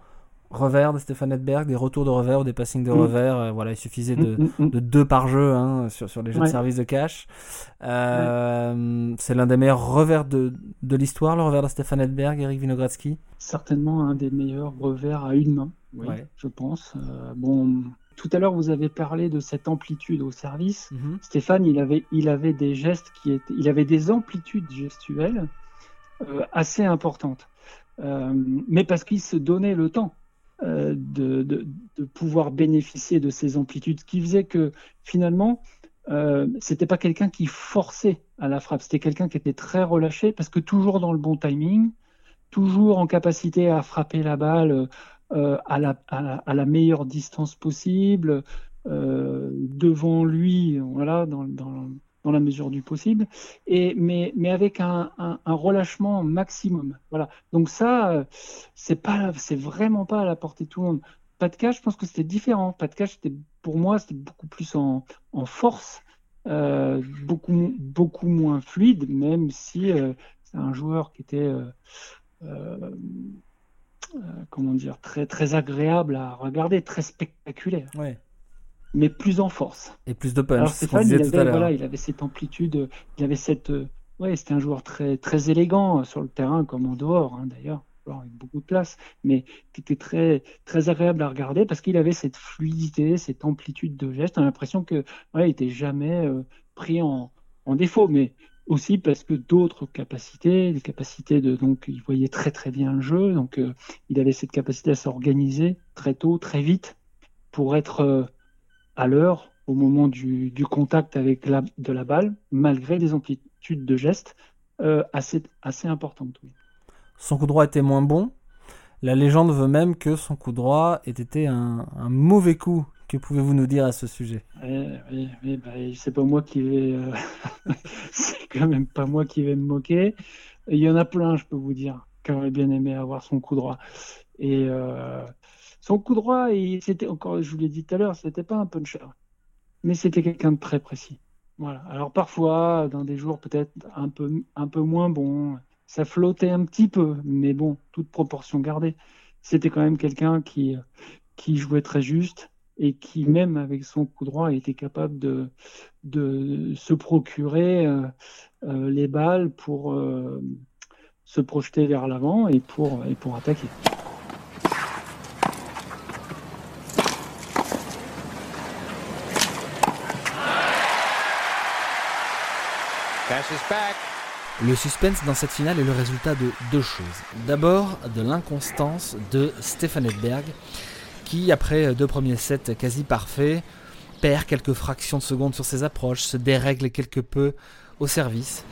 S4: revers de Stéphane Edberg, des retours de revers ou des passings de mm. revers. Euh, voilà, il suffisait de, mm, mm, de, deux par jeu hein, sur, sur les jeux de service de cash. Euh, c'est l'un des meilleurs revers de, de l'histoire, le revers de Stéphane Edberg, Eric Vinogradsky?
S1: Certainement un des meilleurs revers à une main, oui, je pense. Euh, bon, tout à l'heure, vous avez parlé de cette amplitude au service. Mm-hmm. Stéphane, il avait, il avait des gestes qui étaient, il avait des amplitudes gestuelles assez importantes. mais parce qu'il se donnait le temps. Euh, de, de, pouvoir bénéficier de ces amplitudes, ce qui faisait que finalement, euh, c'était pas quelqu'un qui forçait à la frappe, c'était quelqu'un qui était très relâché parce que toujours dans le bon timing, toujours en capacité à frapper la balle euh, à, la, meilleure distance possible, euh, devant lui, voilà, dans, la mesure du possible, et, mais, avec un, relâchement maximum. Voilà. Donc ça, euh, c'est pas, c'est vraiment pas à la portée de tout le monde. Pas de cash, je pense que c'était différent. Pas de c'était pour moi, c'était beaucoup plus en, force, beaucoup, beaucoup moins fluide, même si c'est un joueur qui était comment dire très très agréable à regarder, très spectaculaire.
S4: Ouais.
S1: mais plus en force.
S4: Et plus de punch.
S1: Alors Stéphane, il avait, voilà, il avait cette amplitude, il avait cette, ouais, c'était un joueur très très élégant sur le terrain comme en dehors, hein, d'ailleurs avec beaucoup de place, mais qui était très, très agréable à regarder parce qu'il avait cette fluidité, cette amplitude de geste. On a l'impression que ouais, il était jamais euh, pris en, en, défaut, mais aussi parce que d'autres capacités, des capacités de donc il voyait très très bien le jeu, donc euh, il avait cette capacité à s'organiser très tôt, très vite pour être euh, à l'heure au moment du, contact avec la, de la balle, malgré des amplitudes de gestes assez, assez importantes.
S4: Son coup droit était moins bon. La légende veut même que son coup droit ait été un, mauvais coup. Que pouvez-vous nous dire à ce sujet?
S1: Oui, oui, bah, c'est pas moi qui vais. Euh, c'est quand même pas moi qui vais me moquer. Il y en a plein, je peux vous dire, qui auraient bien aimé avoir son coup droit. Et euh, son coup droit, c'était encore, je vous l'ai dit tout à l'heure, c'était pas un puncher, mais c'était quelqu'un de très précis. Voilà. Alors parfois, dans des jours peut-être un peu, un peu moins bons, ça flottait un petit peu, mais bon, toute proportion gardée. C'était quand même quelqu'un qui, qui jouait très juste et qui, même avec son coup droit, était capable de, de se procurer euh, euh, les balles pour euh, se projeter vers l'avant et pour, et pour attaquer.
S4: Le suspense dans cette finale est le résultat de deux choses. D'abord, de l'inconstance de Stefan Edberg, qui, après deux premiers sets quasi parfaits, perd quelques fractions de secondes sur ses approches, se dérègle quelque peu au service.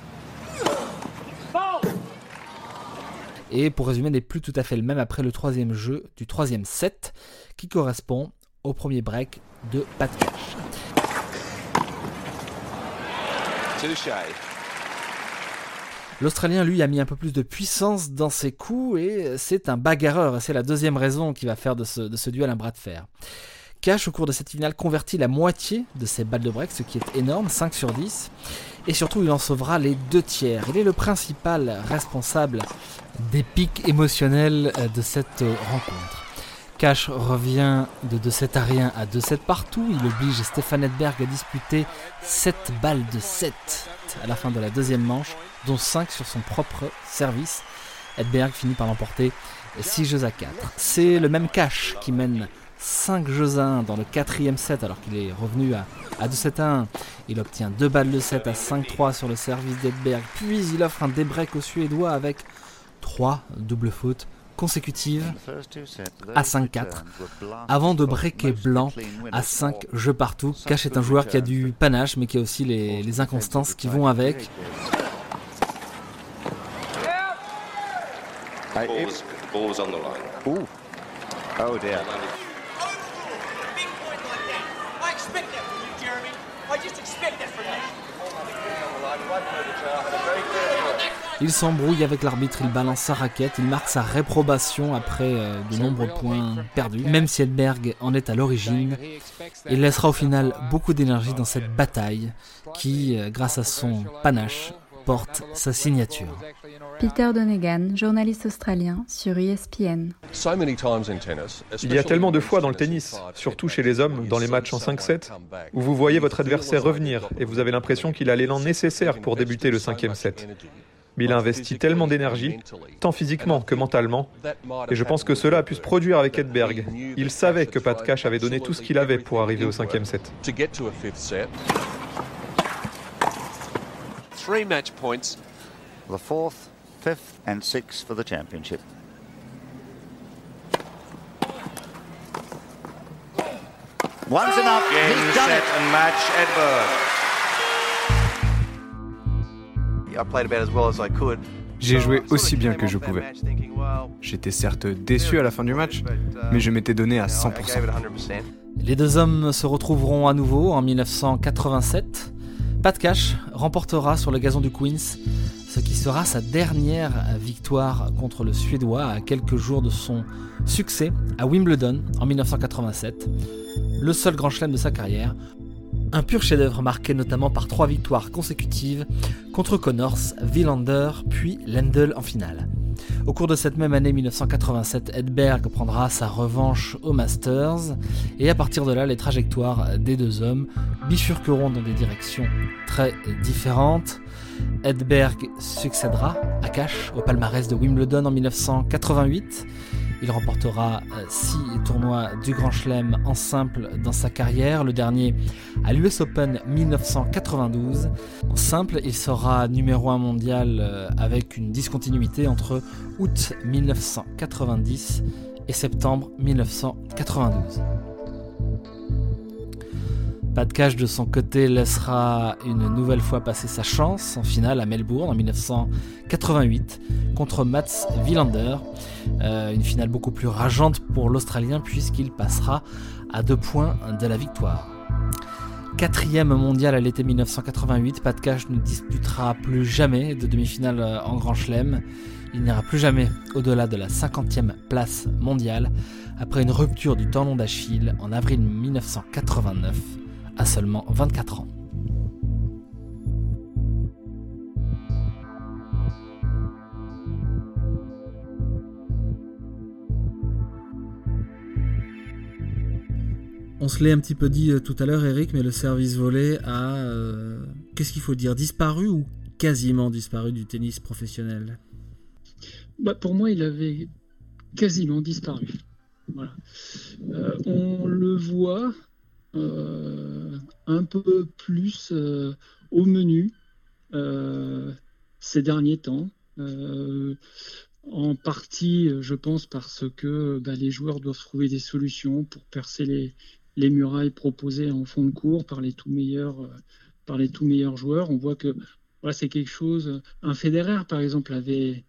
S4: Et pour résumer, n'est plus tout à fait le même après le troisième jeu du troisième set, qui correspond au premier break de Pat Cash. L'Australien, lui, a mis un peu plus de puissance dans ses coups et c'est un bagarreur. C'est la deuxième raison qui va faire de ce, duel un bras de fer. Cash, au cours de cette finale, convertit la moitié de ses balles de break, ce qui est énorme, 5 sur 10. Et surtout, il en sauvera les deux tiers. Il est le principal responsable des pics émotionnels de cette rencontre. Cash revient de 2-7 à rien à 2-7 partout. Il oblige Stéphane Edberg à disputer 7 balles de 7 à la fin de la deuxième manche dont 5 sur son propre service. Edberg finit par l'emporter 6 jeux à 4. C'est le même Cash qui mène 5 jeux à 1 dans le quatrième set alors qu'il est revenu à, à 2-7 à 1. Il obtient 2 balles de 7 à 5-3 sur le service d'Edberg. Puis il offre un débreak aux Suédois avec 3 doubles fautes consécutives à 5-4 avant de breaker blanc à 5 jeux partout. Cash est un joueur qui a du panache mais qui a aussi les, les inconstances qui vont avec. Il s'embrouille avec l'arbitre, il balance sa raquette, il marque sa réprobation après euh, de nombreux points perdus. Même si Edberg en est à l'origine, il laissera au final beaucoup d'énergie dans cette bataille qui, euh, grâce à son panache, porte sa signature.
S2: Peter Donegan, journaliste australien sur ESPN.
S6: Il y a tellement de fois dans le tennis, surtout chez les hommes, dans les matchs en 5-7, où vous voyez votre adversaire revenir et vous avez l'impression qu'il a l'élan nécessaire pour débuter le cinquième set. Mais il a investi tellement d'énergie, tant physiquement que mentalement, et je pense que cela a pu se produire avec Edberg. Il savait que Pat Cash avait donné tout ce qu'il avait pour arriver au cinquième set. three match points.
S3: The fourth, fifth, and sixth for the championship. Once enough. Game, set, it. and match, Edberg.
S5: J'ai joué aussi bien que je pouvais. J'étais certes déçu à la fin du match, mais je m'étais donné à 100%.
S4: Les deux hommes se retrouveront à nouveau en 1987 Pat Cash remportera sur le gazon du Queens ce qui sera sa dernière victoire contre le Suédois à quelques jours de son succès à Wimbledon en 1987, le seul grand chelem de sa carrière. Un pur chef-d'œuvre marqué notamment par trois victoires consécutives contre Connors, Villander puis Lendl en finale. Au cours de cette même année 1987, Edberg prendra sa revanche au Masters et à partir de là, les trajectoires des deux hommes bifurqueront dans des directions très différentes. Edberg succédera à Cash au palmarès de Wimbledon en 1988. Il remportera 6 euh, tournois du Grand Chelem en simple dans sa carrière, le dernier à l'US Open 1992. En simple, il sera numéro 1 mondial euh, avec une discontinuité entre août 1990 et septembre 1992. Pat Cash de son côté laissera une nouvelle fois passer sa chance en finale à Melbourne en 1988 contre Mats Wilander. Euh, une finale beaucoup plus rageante pour l'Australien puisqu'il passera à deux points de la victoire. Quatrième mondial à l'été 1988, Pat Cash ne disputera plus jamais de demi-finale en Grand Chelem. Il n'ira plus jamais au-delà de la 50e place mondiale après une rupture du tendon d'Achille en avril 1989 à seulement 24 ans. On se l'est un petit peu dit euh, tout à l'heure, Eric, mais le service volé a, euh, qu'est-ce qu'il faut dire, disparu ou quasiment disparu du tennis professionnel?
S1: Bah, Pour moi, il avait quasiment disparu. Voilà. Euh, on le voit euh, un peu plus euh, au menu euh, ces derniers temps. en partie, je pense, parce que bah, les joueurs doivent trouver des solutions pour percer les, les murailles proposées en fond de cours par les tout meilleurs, par les meilleurs joueurs. On voit que voilà, c'est quelque chose. Un Federer, par exemple, avait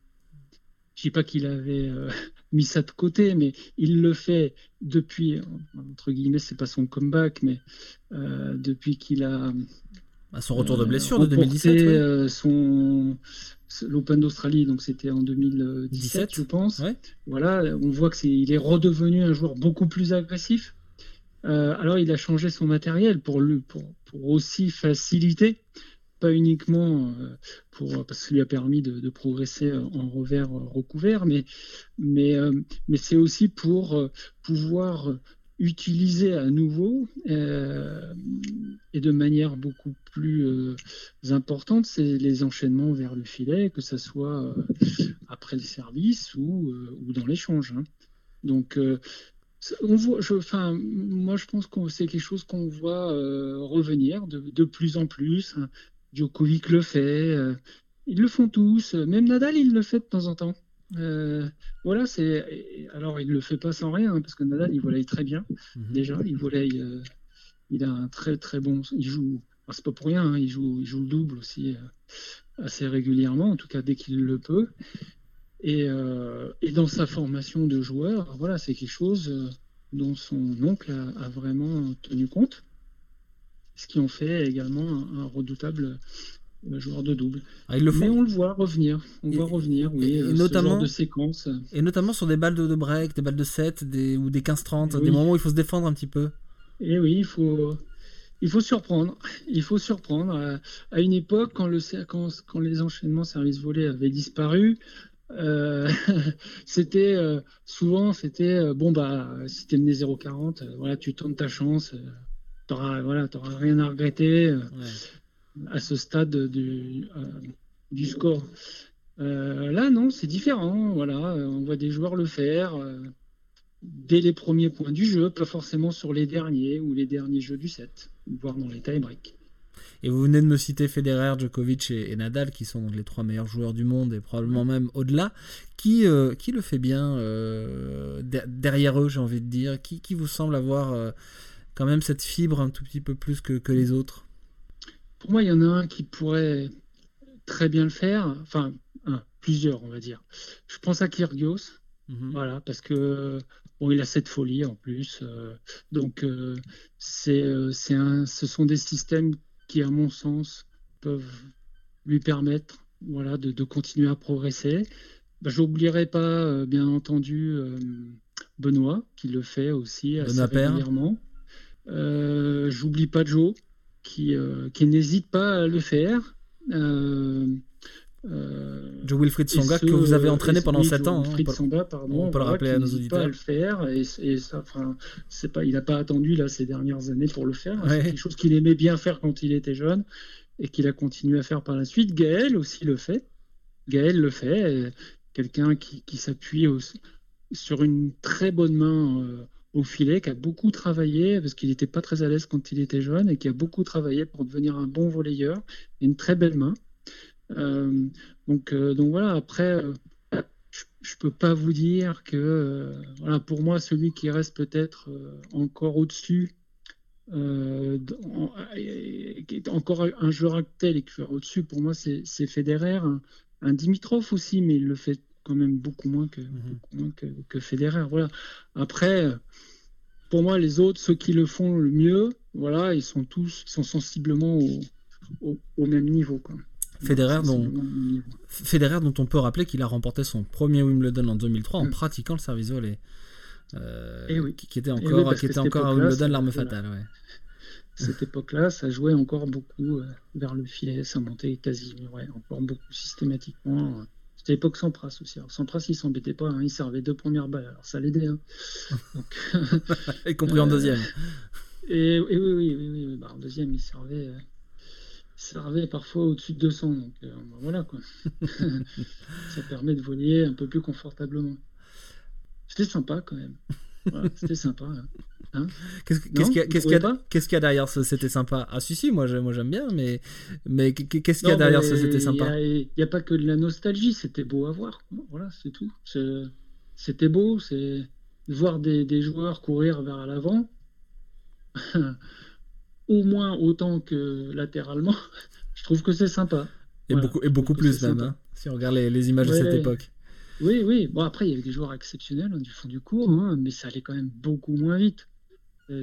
S1: je dis pas qu'il avait euh, mis ça de côté, mais il le fait depuis, entre guillemets, c'est pas son comeback, mais euh, depuis qu'il a.
S4: À son retour de euh, blessure de 2017.
S1: son l'Open d'Australie, donc c'était en 2017, je pense. Voilà, on voit que c'est, il est redevenu un joueur beaucoup plus agressif. alors il a changé son matériel pour, le, pour, pour aussi faciliter pas uniquement euh, pour parce que lui a permis de, progresser en revers euh, recouvert, mais mais euh, mais c'est aussi pour pouvoir utiliser à nouveau et de manière beaucoup plus importante c'est les enchaînements vers le filet, que ce soit après le service ou, ou dans l'échange. Hein. Donc on voit, je, enfin, moi je pense que c'est quelque chose qu'on voit revenir de, de, plus en plus. Hein. Djokovic le fait, euh, ils le font tous, même Nadal il le fait de temps en temps. Euh, voilà, c'est alors il le fait pas sans rien hein, parce que Nadal il volaille très bien mhm. déjà, il volaille, euh, il a un très très bon, il joue, c'est pas pour rien, hein, il joue, il joue le double aussi assez régulièrement, en tout cas dès qu'il le peut. Et, et, dans sa formation de joueur, voilà, c'est quelque chose dont son oncle a vraiment tenu compte ce qui en fait également un, redoutable euh, joueur de double.
S4: Ah, le
S1: Mais on le voit revenir, on voit revenir, oui, euh, notamment, ce genre de séquence.
S4: Et notamment sur des balles de, break, des balles de 7 des, ou des 15-30, des moments où il faut se défendre un petit peu.
S1: Et oui, il faut, il faut surprendre. Il faut surprendre. À, une époque, quand, le, quand, quand les enchaînements service volés avaient disparu, euh, c'était souvent c'était bon bah si t'es mené 0,40 voilà tu tentes ta chance t'auras voilà, rien à regretter euh, à ce stade du, euh, du score. Euh, là, non, c'est différent. Voilà, on voit des joueurs le faire dès les premiers points du jeu, pas forcément sur les derniers ou les derniers jeux du set, voire dans les tie-breaks.
S4: Et vous venez de me citer Federer, Djokovic et, Nadal, qui sont donc les trois meilleurs joueurs du monde et probablement même au-delà. Qui, qui le fait bien derrière eux, j'ai envie de dire? Qui, qui vous semble avoir quand même cette fibre un tout petit peu plus que, que les autres
S1: Pour moi, il y en a un qui pourrait très bien le faire. Enfin, un, plusieurs, on va dire. Je pense à Kyrgios. Mhm. Voilà, parce que bon, il a cette folie en plus. Euh, donc, euh, c'est, euh, c'est un, ce sont des systèmes qui, à mon sens, peuvent lui permettre voilà, de, de continuer à progresser. Bah, J'oublierai pas, bien entendu, Benoît, qui le fait aussi assez régulièrement. Euh, j'oublie pas Joe. qui, qui n'hésite pas à le faire.
S4: Euh, Joe Wilfried Songa que vous avez entraîné pendant 7 ans.
S1: Hein, Wilfried Songa, pardon, on peut le rappeler à nos auditeurs. Pas le faire et, ça, pas, il n'a pas attendu là ces dernières années pour le faire. C'est quelque chose qu'il aimait bien faire quand il était jeune et qu'il a continué à faire par la suite. Gaël aussi le fait. Gaël le fait, quelqu'un qui, qui s'appuie sur une très bonne main euh, au filet, qui a beaucoup travaillé parce qu'il n'était pas très à l'aise quand il était jeune et qui a beaucoup travaillé pour devenir un bon volleyeur et une très belle main. Euh, donc, euh, donc voilà, après, euh, je ne peux pas vous dire que, voilà, pour moi, celui qui reste peut-être encore au-dessus, qui est encore un joueur actuel et qui fait au-dessus, pour moi, c'est Federer, un, Dimitrov aussi, mais il le fait quand même beaucoup moins que, mhm. que, Federer. Voilà. Après, pour moi, les autres, ceux qui le font le mieux, voilà, ils sont tous sont sensiblement au, au même niveau. Quoi.
S4: Federer dont, Federer dont on peut rappeler qu'il a remporté son premier Wimbledon en 2003 en mm. pratiquant le service volley. Euh, eh qui, était encore, qui était encore à Wimbledon l'arme fatale. Ouais.
S1: Cette époque-là, ça jouait encore beaucoup euh, vers le filet, ça montait quasi, ouais, encore beaucoup systématiquement. C'était l'époque Sampras aussi. Alors, Sampras, il s'embêtait pas, hein, il servait deux premières balles, alors ça l'aidait. Hein.
S4: y compris en deuxième.
S1: Euh, et, oui, oui, oui, oui, bah, en deuxième, il servait servait parfois au-dessus de 200. Donc euh, bah, voilà quoi. ça permet de voler un peu plus confortablement. C'était sympa quand même. c'était sympa. Hein.
S4: Hein qu'est-ce qu'il y, a, qu'est-ce qu'il y, a derrière ce c'était sympa? Ah si si, moi j'aime bien, mais, mais qu'est-ce qu'il y a derrière ce c'était sympa?
S1: Il n'y a, pas que de la nostalgie, c'était beau à voir. Voilà, c'est tout. C'était beau, c'est voir des, des joueurs courir vers l'avant au moins autant que latéralement, je trouve que c'est sympa.
S4: Et beaucoup, et beaucoup plus même, hein, si on regarde les, images de cette époque.
S1: Oui, oui. Bon, après, il y avait des joueurs exceptionnels hein, du fond du cours, hein, mais ça allait quand même beaucoup moins vite.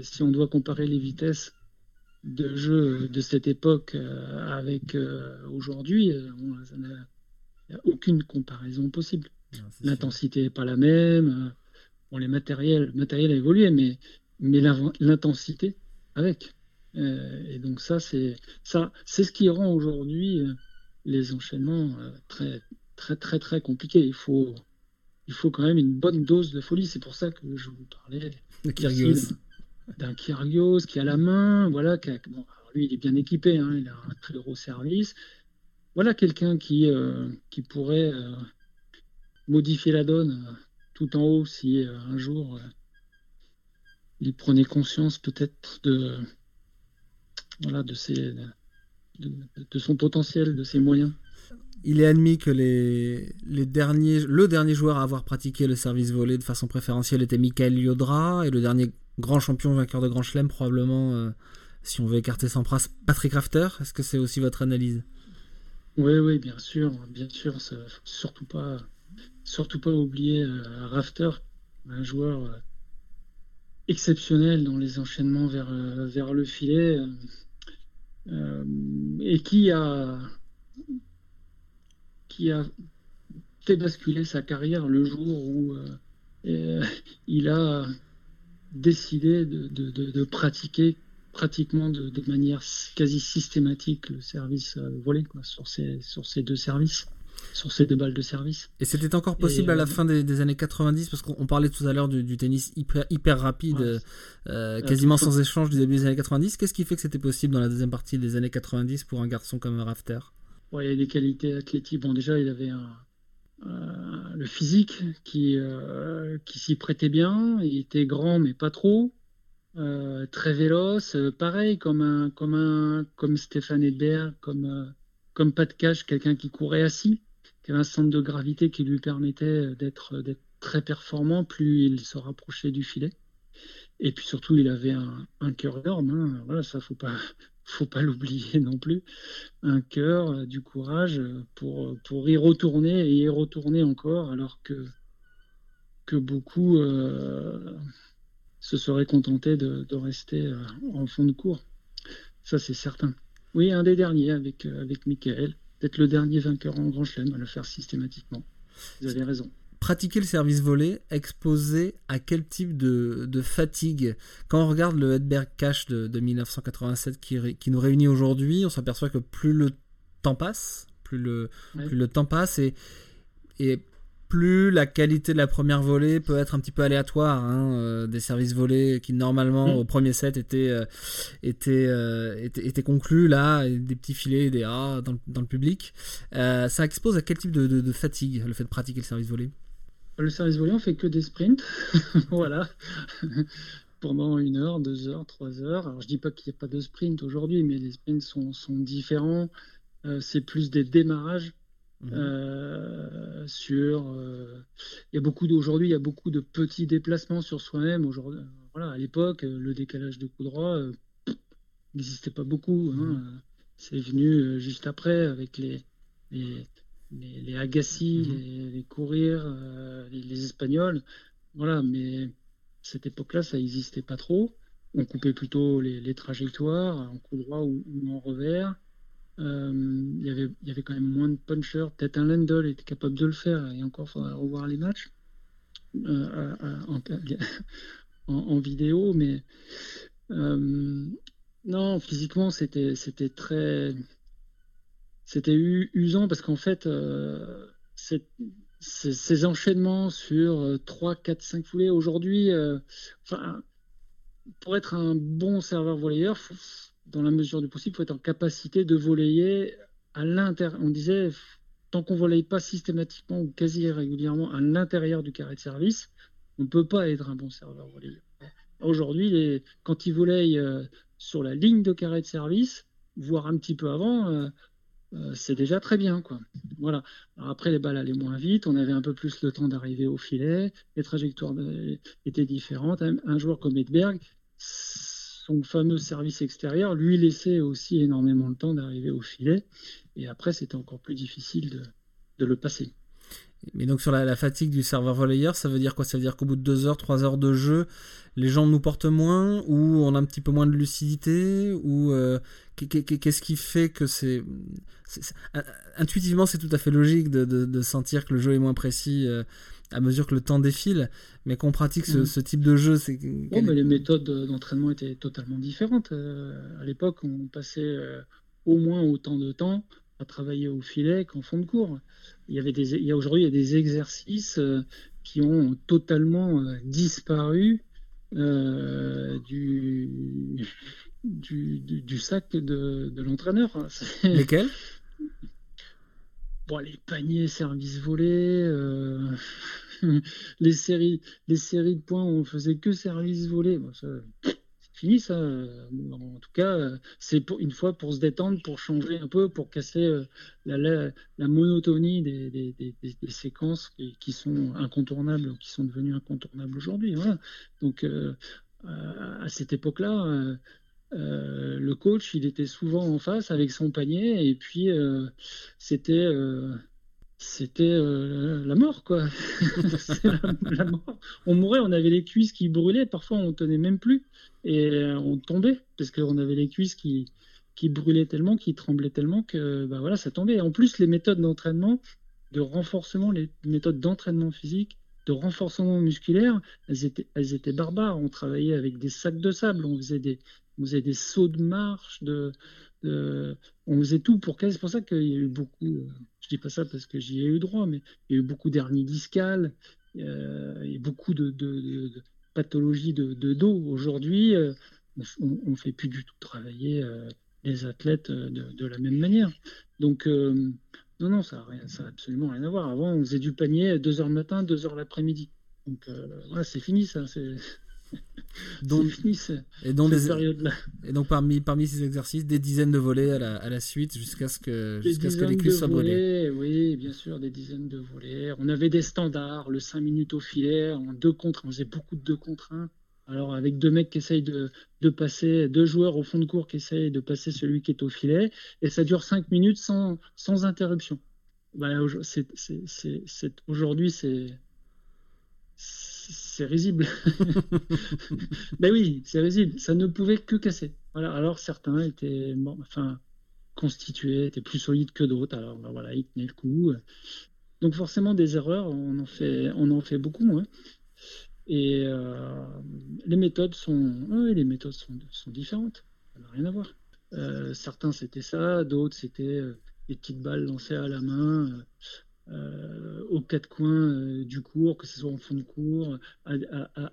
S1: Si on doit comparer les vitesses de jeu de cette époque euh, avec euh, aujourd'hui, euh, il n'y a aucune comparaison possible. L'intensité n'est pas la même. bon, les matériels, le matériel a évolué, mais, mais l'intensité avec. Euh, et donc ça, c'est ça, c'est ce qui rend aujourd'hui euh, les enchaînements euh, très, très, très, très compliqués. Il faut, il faut quand même une bonne dose de folie. C'est pour ça que je vous parlais d'un Kyrgios qui a la main, voilà, lui il est bien équipé, hein, il a un très gros service. Voilà quelqu'un qui, qui pourrait modifier la donne tout en haut si un jour il prenait conscience peut-être de, son potentiel, de ses moyens.
S4: Il est admis que le dernier joueur à avoir pratiqué le service volé de façon préférentielle était Michael Liodra, et le dernier grand champion vainqueur de Grand Chelem, probablement, euh, si on veut écarter sans prasse, Patrick Rafter. Est-ce que c'est aussi votre analyse?
S1: Oui, oui, bien sûr, bien sûr. surtout pas, oublier euh, Rafter, un joueur euh, exceptionnel dans les enchaînements vers, vers le filet. Et qui a, qui a fait basculer sa carrière le jour où il a décidé de, de, de, pratiquer pratiquement de, manière quasi systématique le service volé quoi, sur, ces, sur ces deux services sur ces deux balles de service.
S4: Et c'était encore possible à la euh, fin des, années 90 parce qu'on parlait tout à l'heure du, tennis hyper, hyper rapide, euh, quasiment sans échange du début des années 90. Qu'est-ce qui fait que c'était possible dans la deuxième partie des années 90 pour un garçon comme Rafter?
S1: Il y a des qualités athlétiques. Bon, déjà, il avait le physique qui, euh, qui s'y prêtait bien. Il était grand, mais pas trop. très véloce, pareil comme un comme un comme Stéphane Edberg, comme comme pas de cache, quelqu'un qui courait assis qui avait un centre de gravité qui lui permettait d'être très performant plus il se rapprochait du filet. Et puis surtout, il avait un, cœur énorme. Hein. Voilà, ça faut pas, faut pas l'oublier non plus. Un cœur, euh, du courage pour, pour y retourner et y retourner encore, alors que, que beaucoup euh, se seraient contentés de, rester euh, en fond de cours. Ça, c'est certain. Oui, un des derniers avec, avec Michael peut-être le dernier vainqueur en Grand Chelem à le faire systématiquement. Vous avez raison.
S4: Pratiquer le service volé exposé à quel type de, de fatigue? Quand on regarde le Hedberg Cash de, de 1987 qui, qui, nous réunit aujourd'hui, on s'aperçoit que plus le temps passe, plus le, plus le temps passe et, et plus la qualité de la première volée peut être un petit peu aléatoire. Hein, euh, des services volés qui normalement mm. au premier set étaient, euh, euh, étaient, étaient, conclus, là, des petits filets, des A dans, dans, le public. ça expose à quel type de, de, fatigue le fait de pratiquer le service volé?
S1: Le service volé, on fait que des sprints. voilà. Pendant une heure, deux heures, trois heures. Alors je dis pas qu'il n'y a pas de sprint aujourd'hui, mais les sprints sont, sont différents. c'est plus des démarrages Mhm. Euh, sur, euh, il y a beaucoup d'aujourd'hui, il y a beaucoup de petits déplacements sur soi-même. Aujourd'hui, voilà, à l'époque, le décalage de coup droit euh, n'existait pas beaucoup. Hein. Mhm. C'est venu juste après avec les les, les, Agassi, mhm. les, courir, les, Espagnols. Voilà, mais cette époque-là, ça n'existait pas trop. On coupait plutôt les, trajectoires en coup droit ou en revers. Euh, il y avait, quand même moins de punchers. Peut-être un Lendl était capable de le faire, et encore, il faudra revoir les matchs euh, en, vidéo, mais euh, non, physiquement, c'était très. C'était usant parce qu'en fait, ces enchaînements sur 3, 4, 5 foulées, aujourd'hui, enfin, pour être un bon serveur volleyeur, dans la mesure du possible, il faut être en capacité de voler à l'intérieur. On disait, tant qu'on ne volaye pas systématiquement ou quasi régulièrement à l'intérieur du carré de service, on ne peut pas être un bon serveur volleyeur. Aujourd'hui, quand ils volayent euh, sur la ligne de carré de service, voire un petit peu avant, euh, euh, c'est déjà très bien. Quoi. Voilà. après, les balles allaient moins vite, on avait un peu plus le temps d'arriver au filet, les trajectoires étaient différentes. Un joueur comme Edberg, son fameux service extérieur lui laissait aussi énormément de temps d'arriver au filet. Et après, c'était encore plus difficile de, le passer.
S4: Mais donc sur la, fatigue du serveur volleyeur, ça veut dire quoi? Ça veut dire qu'au bout de 2 heures, 3 heures de jeu, les gens nous portent moins ou on a un petit peu moins de lucidité ou euh, qu'est-ce qui fait que c'est intuitivement c'est tout à fait logique de, sentir que le jeu est moins précis euh, à mesure que le temps défile, mais qu'on pratique ce, mm. type de jeu, c'est.
S1: mais les méthodes d'entraînement étaient totalement différentes. Euh, à l'époque, on passait au moins autant de temps à travailler au filet qu'en fond de cours. Il y avait des, il y a aujourd'hui, il y a des exercices euh, qui ont totalement disparu du, du, du, sac de, de l'entraîneur.
S4: Lesquels?
S1: Bon, les paniers, services volés, euh, les séries, les séries de points où on faisait que services volés. c'est fini ça. En tout cas, c'est pour une fois pour se détendre, pour changer un peu, pour casser euh, la, la, monotonie des, des, séquences qui, sont incontournables, qui sont devenues incontournables aujourd'hui. Voilà. Donc euh, à cette époque-là, euh, le coach, il était souvent en face avec son panier et puis euh, c'était euh, la mort quoi. la, mort. On mourait, on avait les cuisses qui brûlaient, parfois on tenait même plus et on tombait parce qu'on avait les cuisses qui qui brûlaient tellement, qui tremblaient tellement que bah voilà, ça tombait. En plus, les méthodes d'entraînement, de renforcement, les méthodes d'entraînement physique, de renforcement musculaire, elles étaient, elles étaient barbares. On travaillait avec des sacs de sable, on faisait des, on faisait des sauts de marche, de, on faisait tout pour C'est pour ça qu'il y a eu beaucoup, euh, je dis pas ça parce que j'y ai eu droit, mais il y a eu beaucoup d'hernies discales, euh, et beaucoup de, pathologies de, dos. Aujourd'hui, euh, on, ne fait plus du tout travailler les athlètes de, la même manière. Donc, non, non, ça n'a absolument rien à voir. Avant, on faisait du panier 2 heures le matin, 2 heures l'après-midi. Donc, voilà, c'est fini ça.
S4: donc,
S1: et donc période-là.
S4: Et donc parmi, parmi ces exercices, des dizaines de volets à la, à la suite jusqu'à ce que, jusqu'à ce que les cuisses soient brûlées.
S1: Oui, bien sûr, des dizaines de volets. On avait des standards, le 5 minutes au filet, en deux contre, on faisait beaucoup de 2 contre 1. Alors avec deux mecs qui essayent de, de, passer, deux joueurs au fond de cours qui essayent de passer celui qui est au filet, et ça dure 5 minutes sans, sans interruption. Bah, c'est, aujourd'hui, c'est c'est risible. ben oui, c'est risible. Ça ne pouvait que casser. Voilà. Alors certains étaient, enfin, constitués, étaient plus solides que d'autres. Alors ben voilà, ils tenaient le coup. Donc forcément des erreurs, on en fait, on en fait beaucoup moins. Et les méthodes sont, les méthodes sont, sont différentes. Ça n'a rien à voir. certains c'était ça, d'autres c'était des petites balles lancées à la main. Euh, aux quatre coins euh, du cours, que ce soit en fond de cours, à,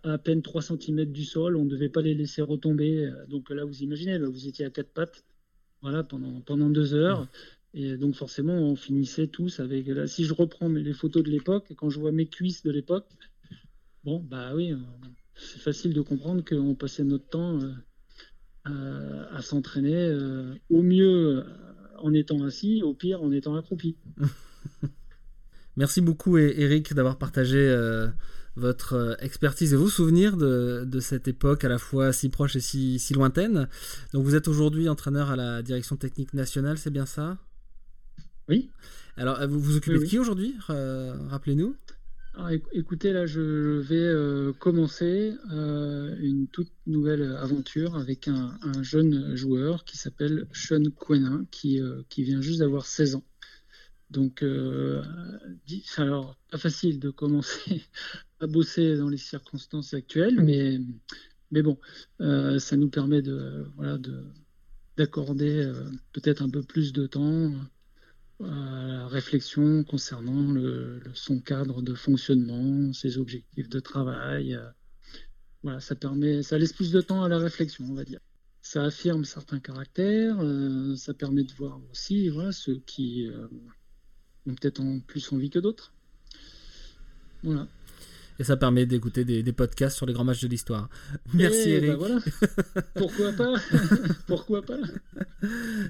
S1: à, peine 3 cm du sol, on ne devait pas les laisser retomber. Donc là, vous imaginez, vous étiez à quatre pattes voilà, pendant, pendant deux heures. Et donc forcément, on finissait tous avec... Là, si je reprends les photos de l'époque, quand je vois mes cuisses de l'époque, bon, bah oui, euh, c'est facile de comprendre qu'on passait notre temps à, s'entraîner au mieux en étant assis, au pire en étant accroupi.
S4: Merci beaucoup Eric d'avoir partagé euh, votre euh, expertise et vos souvenirs de, cette époque à la fois si proche et si, lointaine. Donc vous êtes aujourd'hui entraîneur à la direction technique nationale, c'est bien ça?
S1: Oui.
S4: Alors vous vous occupez de qui aujourd'hui? Rappelez-nous.
S1: écoutez, là, je vais commencer une toute nouvelle aventure avec un, jeune joueur qui s'appelle Sean Quenin, qui, qui vient juste d'avoir 16 ans. Donc, euh, alors, pas facile de commencer à bosser dans les circonstances actuelles, mais, mais bon, euh, ça nous permet de, voilà, de, d'accorder euh, peut-être un peu plus de temps à la réflexion concernant le, son cadre de fonctionnement, ses objectifs de travail. voilà, ça permet, ça laisse plus de temps à la réflexion, on va dire. Ça affirme certains caractères, ça permet de voir aussi voilà, ceux qui ont peut-être en plus envie que d'autres. Voilà.
S4: Et ça permet d'écouter des, podcasts sur les grands matchs de l'histoire. Merci
S1: et
S4: Eric.
S1: Ben voilà. Pourquoi pas? Pourquoi pas?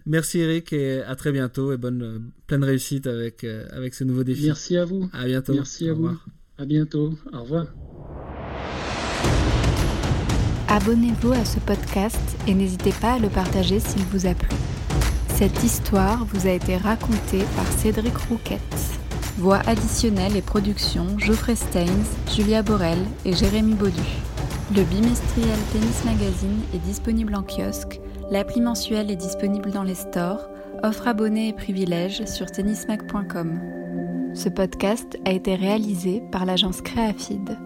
S4: Merci Eric et à très bientôt et bonne pleine réussite avec, euh, avec ce nouveau défi.
S1: Merci à vous.
S4: À bientôt.
S1: Merci à vous. À bientôt. Au revoir.
S2: Abonnez-vous à ce podcast et n'hésitez pas à le partager s'il vous a plu. Cette histoire vous a été racontée par Cédric Rouquette. Voix additionnelle et production Geoffrey Steins, Julia Borel et Jérémy Baudu. Le bimestriel Tennis Magazine est disponible en kiosque, l'appli mensuelle est disponible dans les stores, offre abonnés et privilèges sur tennismag.com. Ce podcast a été réalisé par l'agence Créafide.